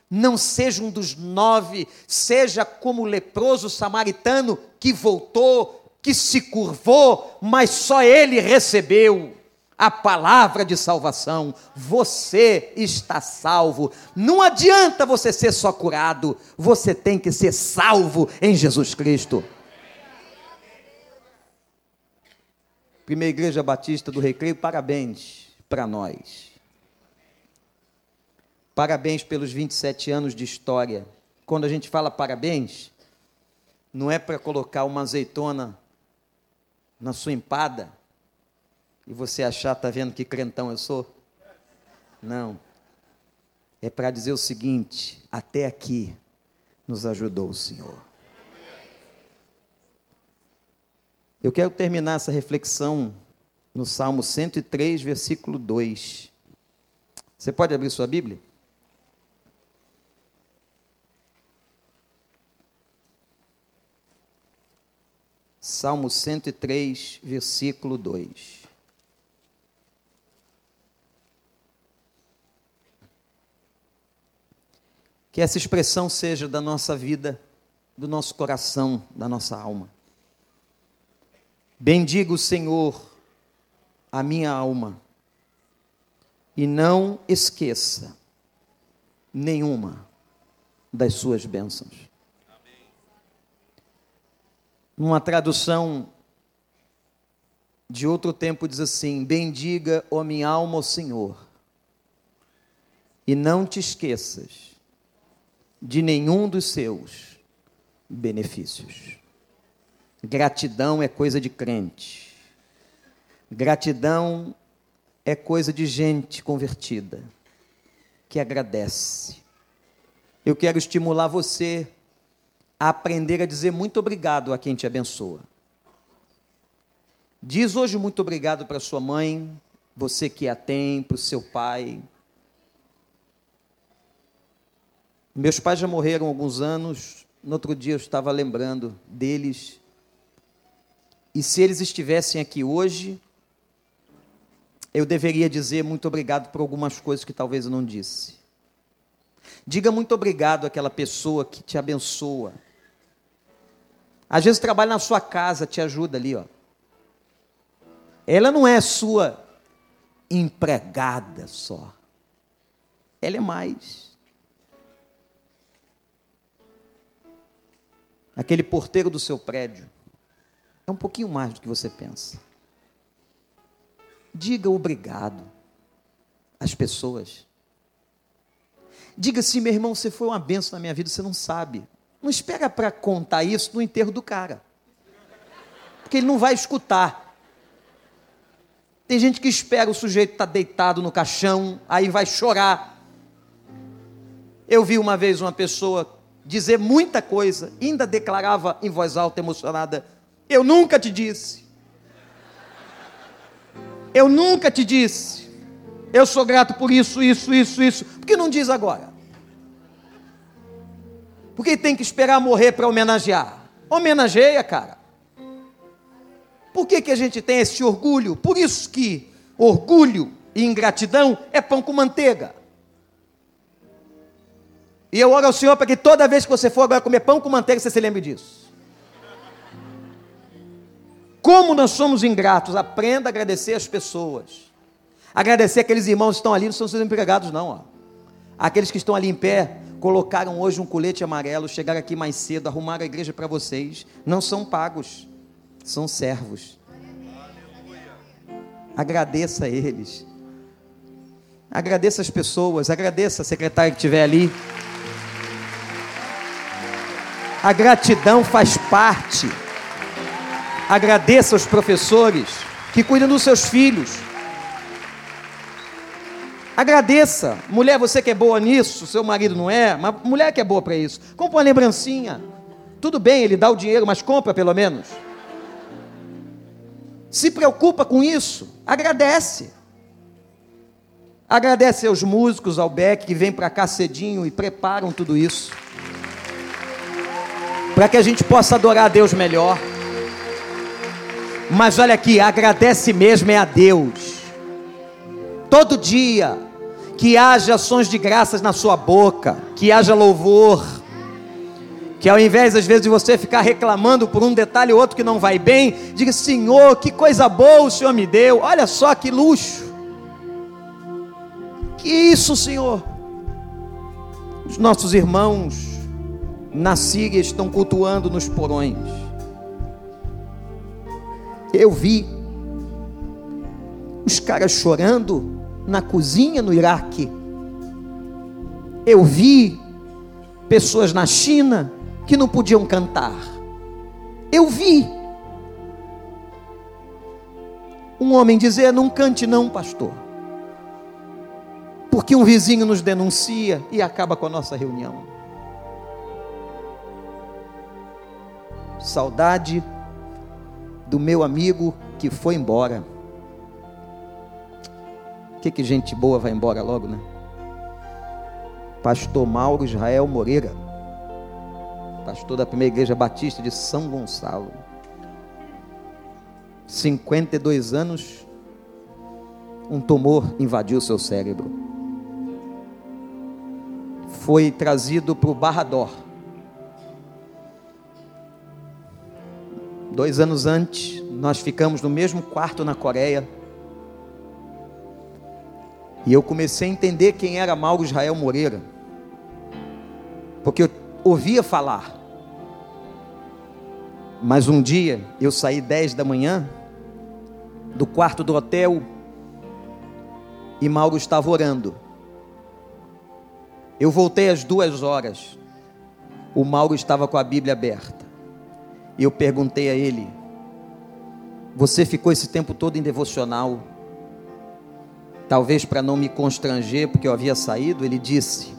[SPEAKER 1] Não seja um dos nove, seja como o leproso samaritano que voltou que se curvou, mas só ele recebeu a palavra de salvação. Você está salvo. Não adianta você ser só curado, você tem que ser salvo em Jesus Cristo. Primeira Igreja Batista do Recreio, parabéns para nós. Parabéns pelos 27 anos de história. Quando a gente fala parabéns, não é para colocar uma azeitona na sua empada e você achar, tá vendo que crentão eu sou? Não. É para dizer o seguinte: até aqui nos ajudou o Senhor. Eu quero terminar essa reflexão no Salmo 103, versículo 2. Você pode abrir sua Bíblia? Salmo 103, versículo 2. Que essa expressão seja da nossa vida, do nosso coração, da nossa alma. Bendiga o Senhor a minha alma, e não esqueça nenhuma das suas bênçãos. Numa tradução de outro tempo diz assim: Bendiga, ó minha alma, ao Senhor, e não te esqueças de nenhum dos seus benefícios. Gratidão é coisa de crente. Gratidão é coisa de gente convertida que agradece. Eu quero estimular você a aprender a dizer muito obrigado a quem te abençoa. Diz hoje muito obrigado para sua mãe, você que a tem, para o seu pai. Meus pais já morreram há alguns anos. No outro dia eu estava lembrando deles. E se eles estivessem aqui hoje, eu deveria dizer muito obrigado por algumas coisas que talvez eu não disse. Diga muito obrigado àquela pessoa que te abençoa às vezes trabalha na sua casa, te ajuda ali, ó. Ela não é sua empregada só. Ela é mais. Aquele porteiro do seu prédio é um pouquinho mais do que você pensa. Diga obrigado às pessoas. Diga assim, meu irmão, você foi uma benção na minha vida, você não sabe. Não espera para contar isso no enterro do cara. Porque ele não vai escutar. Tem gente que espera o sujeito estar tá deitado no caixão, aí vai chorar. Eu vi uma vez uma pessoa dizer muita coisa, ainda declarava em voz alta, emocionada: Eu nunca te disse. Eu nunca te disse. Eu sou grato por isso, isso, isso, isso. Por que não diz agora? Por que tem que esperar morrer para homenagear? Homenageia, cara. Por que, que a gente tem esse orgulho? Por isso que orgulho e ingratidão é pão com manteiga. E eu oro ao Senhor para que toda vez que você for agora comer pão com manteiga, você se lembre disso. Como nós somos ingratos, aprenda a agradecer as pessoas. Agradecer aqueles irmãos que estão ali, não são seus empregados, não. Ó. Aqueles que estão ali em pé, colocaram hoje um colete amarelo, chegaram aqui mais cedo, arrumaram a igreja para vocês. Não são pagos, são servos. Agradeça a eles. Agradeça as pessoas, agradeça a secretária que estiver ali. A gratidão faz parte. Agradeça aos professores que cuidam dos seus filhos. Agradeça. Mulher, você que é boa nisso, seu marido não é, mas mulher que é boa para isso. Compra uma lembrancinha. Tudo bem, ele dá o dinheiro, mas compra pelo menos. Se preocupa com isso. Agradece. Agradece aos músicos, ao Beck, que vem para cá cedinho e preparam tudo isso. Para que a gente possa adorar a Deus melhor. Mas olha aqui, agradece mesmo é a Deus. Todo dia, que haja ações de graças na sua boca, que haja louvor, que ao invés às vezes de você ficar reclamando por um detalhe ou outro que não vai bem, diga: Senhor, que coisa boa o Senhor me deu, olha só que luxo, que isso, Senhor. Os nossos irmãos na Síria estão cultuando nos porões. Eu vi os caras chorando na cozinha no Iraque. Eu vi pessoas na China que não podiam cantar. Eu vi um homem dizer: Não cante, não, pastor. Porque um vizinho nos denuncia e acaba com a nossa reunião. Saudade do meu amigo que foi embora que, que gente boa vai embora logo, né? Pastor Mauro Israel Moreira, pastor da primeira igreja batista de São Gonçalo. 52 anos, um tumor invadiu seu cérebro. Foi trazido para o Barrador. Dois anos antes, nós ficamos no mesmo quarto na Coreia e eu comecei a entender quem era Mauro Israel Moreira. Porque eu ouvia falar. Mas um dia eu saí 10 da manhã do quarto do hotel e Mauro estava orando. Eu voltei às duas horas. O Mauro estava com a Bíblia aberta. E eu perguntei a ele: Você ficou esse tempo todo em devocional? Talvez para não me constranger, porque eu havia saído, ele disse: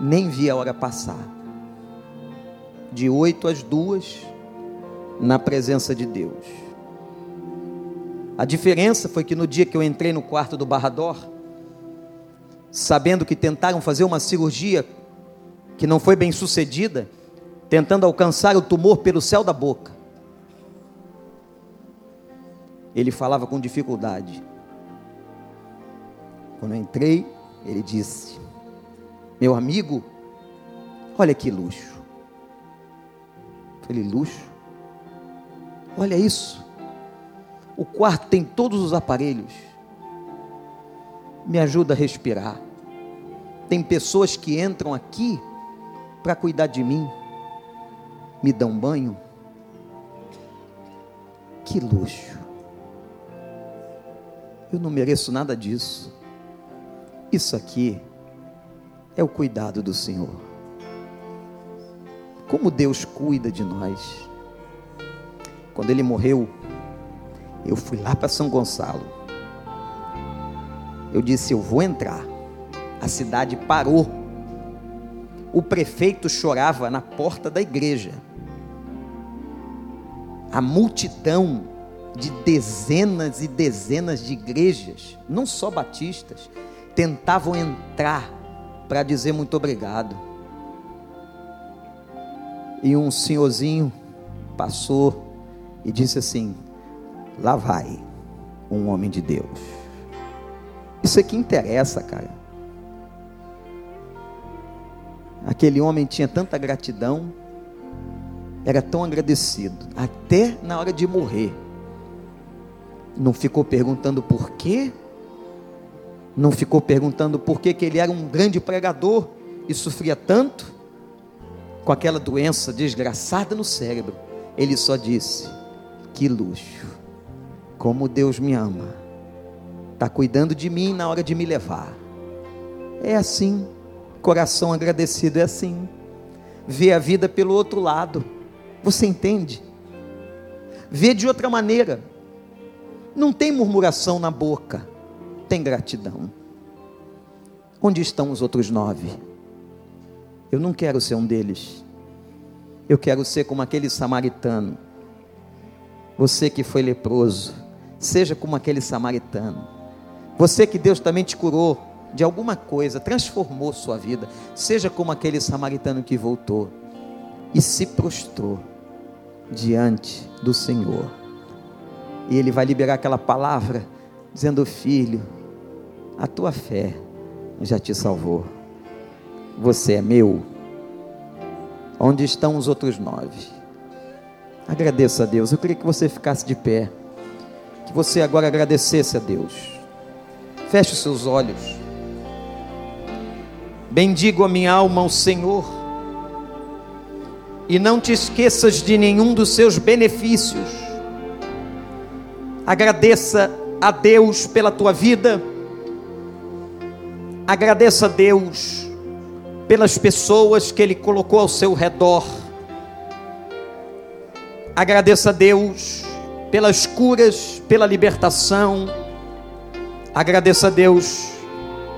[SPEAKER 1] Nem vi a hora passar. De oito às duas, na presença de Deus. A diferença foi que no dia que eu entrei no quarto do Barrador, sabendo que tentaram fazer uma cirurgia que não foi bem sucedida, tentando alcançar o tumor pelo céu da boca, ele falava com dificuldade. Quando eu entrei, ele disse: Meu amigo, olha que luxo. Eu falei: Luxo? Olha isso. O quarto tem todos os aparelhos. Me ajuda a respirar. Tem pessoas que entram aqui para cuidar de mim. Me dão banho. Que luxo. Eu não mereço nada disso. Isso aqui é o cuidado do Senhor. Como Deus cuida de nós. Quando ele morreu, eu fui lá para São Gonçalo. Eu disse: Eu vou entrar. A cidade parou. O prefeito chorava na porta da igreja. A multidão de dezenas e dezenas de igrejas, não só batistas, tentavam entrar para dizer muito obrigado. E um senhorzinho passou e disse assim: Lá vai um homem de Deus. Isso aqui interessa, cara. Aquele homem tinha tanta gratidão, era tão agradecido, até na hora de morrer. Não ficou perguntando por quê, não ficou perguntando por que, que ele era um grande pregador e sofria tanto? Com aquela doença desgraçada no cérebro. Ele só disse: Que luxo, como Deus me ama, está cuidando de mim na hora de me levar. É assim, coração agradecido é assim, vê a vida pelo outro lado, você entende? Vê de outra maneira, não tem murmuração na boca, tem gratidão. Onde estão os outros nove? Eu não quero ser um deles. Eu quero ser como aquele samaritano. Você que foi leproso, seja como aquele samaritano. Você que Deus também te curou de alguma coisa, transformou sua vida, seja como aquele samaritano que voltou e se prostrou diante do Senhor. E ele vai liberar aquela palavra dizendo: "Filho, a tua fé já te salvou. Você é meu. Onde estão os outros nove? Agradeça a Deus. Eu queria que você ficasse de pé. Que você agora agradecesse a Deus. Feche os seus olhos. Bendigo a minha alma ao Senhor. E não te esqueças de nenhum dos seus benefícios. Agradeça a Deus pela tua vida Agradeça a Deus pelas pessoas que Ele colocou ao seu redor. Agradeça a Deus pelas curas, pela libertação. Agradeça a Deus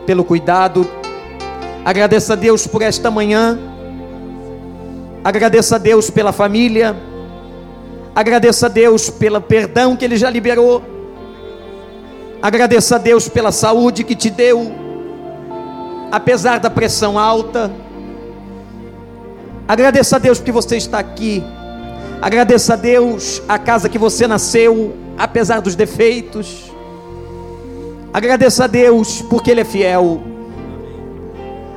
[SPEAKER 1] pelo cuidado. Agradeça a Deus por esta manhã. Agradeça a Deus pela família. Agradeça a Deus pelo perdão que Ele já liberou. Agradeça a Deus pela saúde que te deu apesar da pressão alta. Agradeça a Deus porque você está aqui. Agradeça a Deus a casa que você nasceu, apesar dos defeitos. Agradeça a Deus porque Ele é fiel.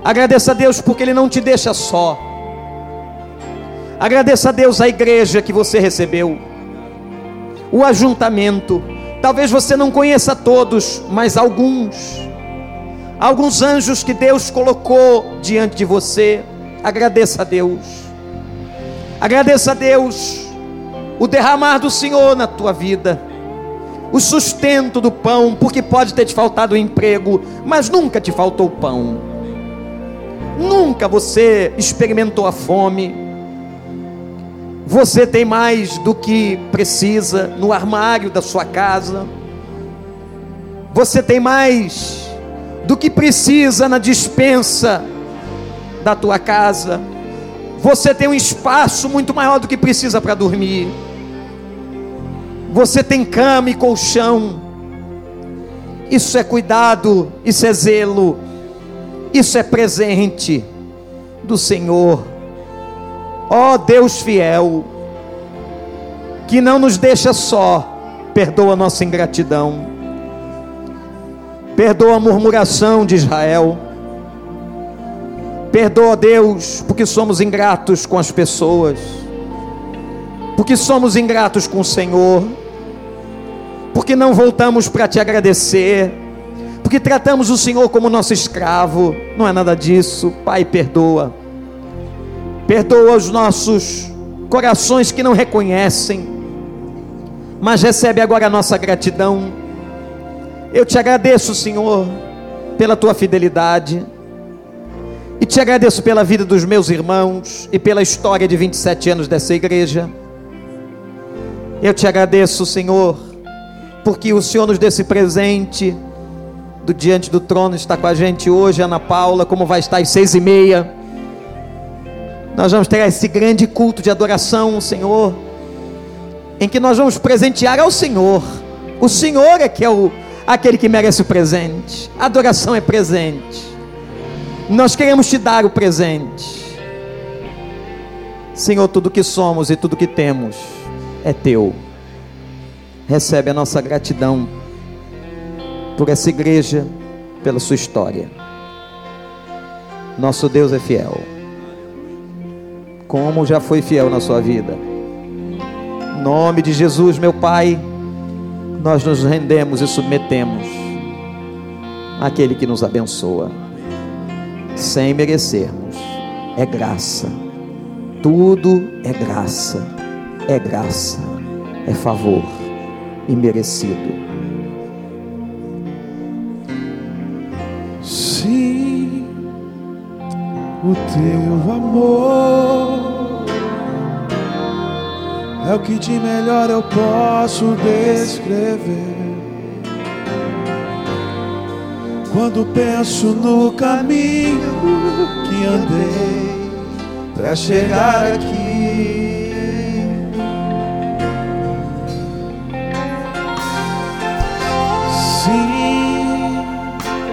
[SPEAKER 1] Agradeça a Deus porque Ele não te deixa só. Agradeça a Deus a igreja que você recebeu, o ajuntamento. Talvez você não conheça todos, mas alguns alguns anjos que Deus colocou diante de você. Agradeça a Deus. Agradeça a Deus o derramar do Senhor na tua vida. O sustento do pão, porque pode ter te faltado o emprego, mas nunca te faltou pão. Nunca você experimentou a fome. Você tem mais do que precisa no armário da sua casa. Você tem mais do que precisa na dispensa da tua casa. Você tem um espaço muito maior do que precisa para dormir. Você tem cama e colchão. Isso é cuidado, isso é zelo, isso é presente do Senhor. Ó oh, Deus fiel, que não nos deixa só, perdoa nossa ingratidão Perdoa a murmuração de Israel. Perdoa, Deus, porque somos ingratos com as pessoas. Porque somos ingratos com o Senhor. Porque não voltamos para te agradecer. Porque tratamos o Senhor como nosso escravo. Não é nada disso. Pai, perdoa. Perdoa os nossos corações que não reconhecem. Mas recebe agora a nossa gratidão eu te agradeço, Senhor, pela tua fidelidade. E te agradeço pela vida dos meus irmãos e pela história de 27 anos dessa igreja. Eu te agradeço, Senhor, porque o Senhor nos deu esse presente do diante do trono está com a gente hoje, Ana Paula, como vai estar às seis e meia. Nós vamos ter esse grande culto de adoração, Senhor, em que nós vamos presentear ao Senhor. O Senhor é que é o aquele que merece o presente. adoração é presente. Nós queremos te dar o presente. Senhor, tudo que somos e tudo que temos é teu. Recebe a nossa gratidão por essa igreja, pela sua história. Nosso Deus é fiel. Como já foi fiel na sua vida. Em nome de Jesus, meu Pai nós nos rendemos e submetemos àquele que nos abençoa. sem merecermos. É graça. Tudo é graça. É graça. É favor imerecido.
[SPEAKER 2] Sim, o teu amor é o que de melhor eu posso descrever. Quando penso no caminho que andei para chegar aqui. Sim,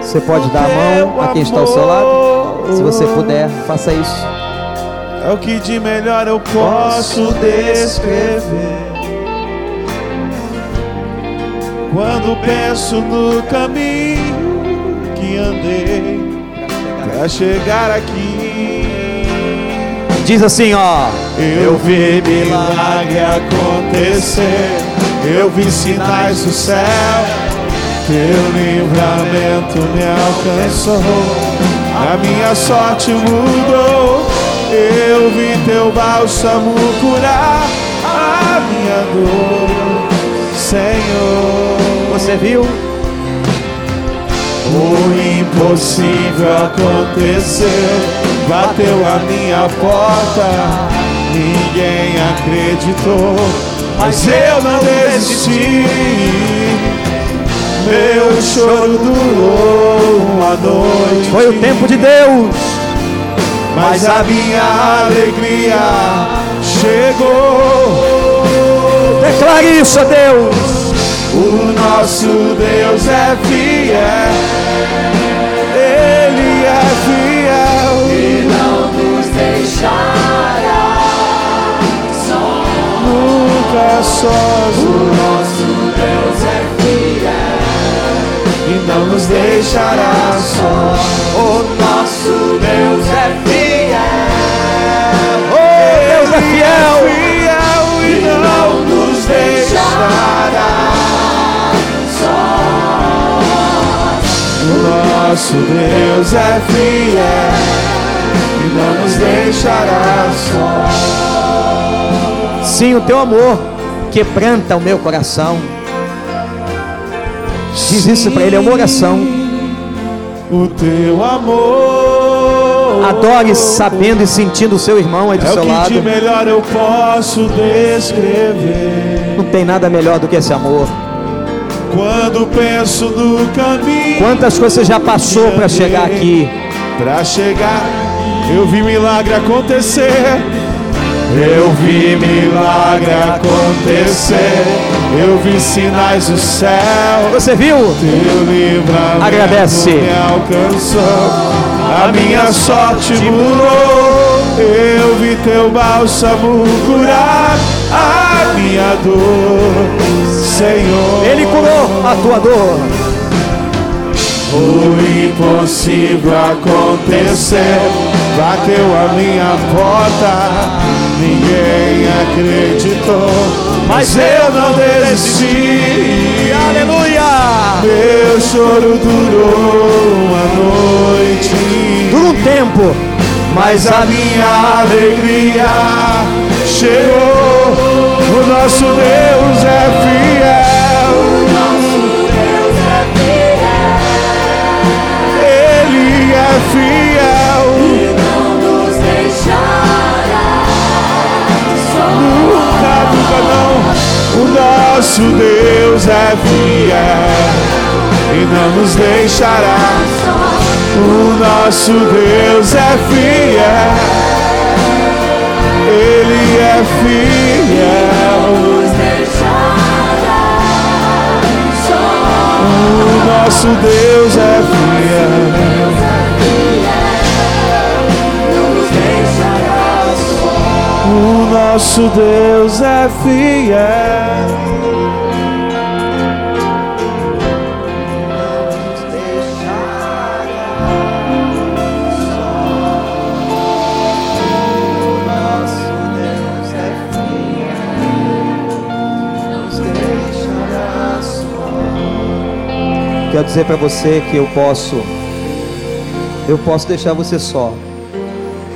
[SPEAKER 1] Você pode dar a mão a quem está ao seu lado? Se você puder, faça isso.
[SPEAKER 2] É o que de melhor eu posso descrever. Quando penso no caminho que andei para chegar aqui,
[SPEAKER 1] Diz assim, ó.
[SPEAKER 2] eu vi milagre acontecer, eu vi sinais do céu, teu livramento me alcançou, a minha sorte mudou, eu vi teu bálsamo curar a minha dor, Senhor.
[SPEAKER 1] Você viu?
[SPEAKER 2] O impossível aconteceu, bateu a minha porta, ninguém acreditou, mas eu não desisti. Meu choro durou uma noite,
[SPEAKER 1] Foi o tempo de Deus.
[SPEAKER 2] Mas a minha alegria chegou.
[SPEAKER 1] Declare isso a Deus.
[SPEAKER 2] O nosso Deus é fiel, Ele é fiel e não nos deixará nunca sós. O nosso Deus não nos deixará sós. O nosso Deus é fiel,
[SPEAKER 1] Oh, Deus é fiel.
[SPEAKER 2] fiel e não nos deixará O nosso Deus é fiel e não nos deixará só.
[SPEAKER 1] Sim, o teu amor quebranta o meu coração. Diz isso para ele, é uma oração.
[SPEAKER 2] O teu amor
[SPEAKER 1] Adore sabendo e sentindo o seu irmão aí do
[SPEAKER 2] é o
[SPEAKER 1] seu
[SPEAKER 2] que
[SPEAKER 1] lado.
[SPEAKER 2] de melhor eu posso descrever.
[SPEAKER 1] Não tem nada melhor do que esse amor.
[SPEAKER 2] Quando penso no caminho
[SPEAKER 1] Quantas coisas você já passou para chegar aqui?
[SPEAKER 2] Pra chegar, eu vi milagre acontecer. Eu vi milagre acontecer. Eu vi sinais do céu.
[SPEAKER 1] Você viu?
[SPEAKER 2] Teu livramento
[SPEAKER 1] Agradece.
[SPEAKER 2] me alcançou. A minha sorte mudou. Eu vi teu bálsamo curar a minha dor, Senhor.
[SPEAKER 1] Ele curou a tua dor.
[SPEAKER 2] O impossível aconteceu, bateu a minha porta, ninguém acreditou, mas eu não desisti.
[SPEAKER 1] Aleluia!
[SPEAKER 2] Meu choro durou uma noite,
[SPEAKER 1] Por um tempo,
[SPEAKER 2] mas a minha alegria chegou. O nosso Deus é fiel. Ele é fiel. Nunca, nunca não. O nosso Deus é fiel e não nos deixará. O nosso Deus é fiel. Ele é fiel. O nosso Deus é fiel. O nosso Deus é fiel.
[SPEAKER 1] quero dizer para você que eu posso Eu posso deixar você só,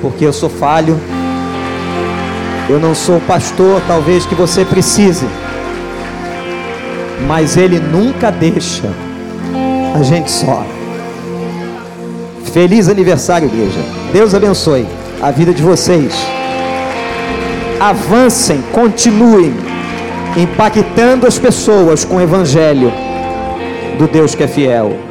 [SPEAKER 1] porque eu sou falho. Eu não sou pastor, talvez que você precise, mas Ele nunca deixa a gente só. Feliz aniversário, igreja. Deus abençoe a vida de vocês. Avancem, continuem impactando as pessoas com o evangelho do Deus que é fiel.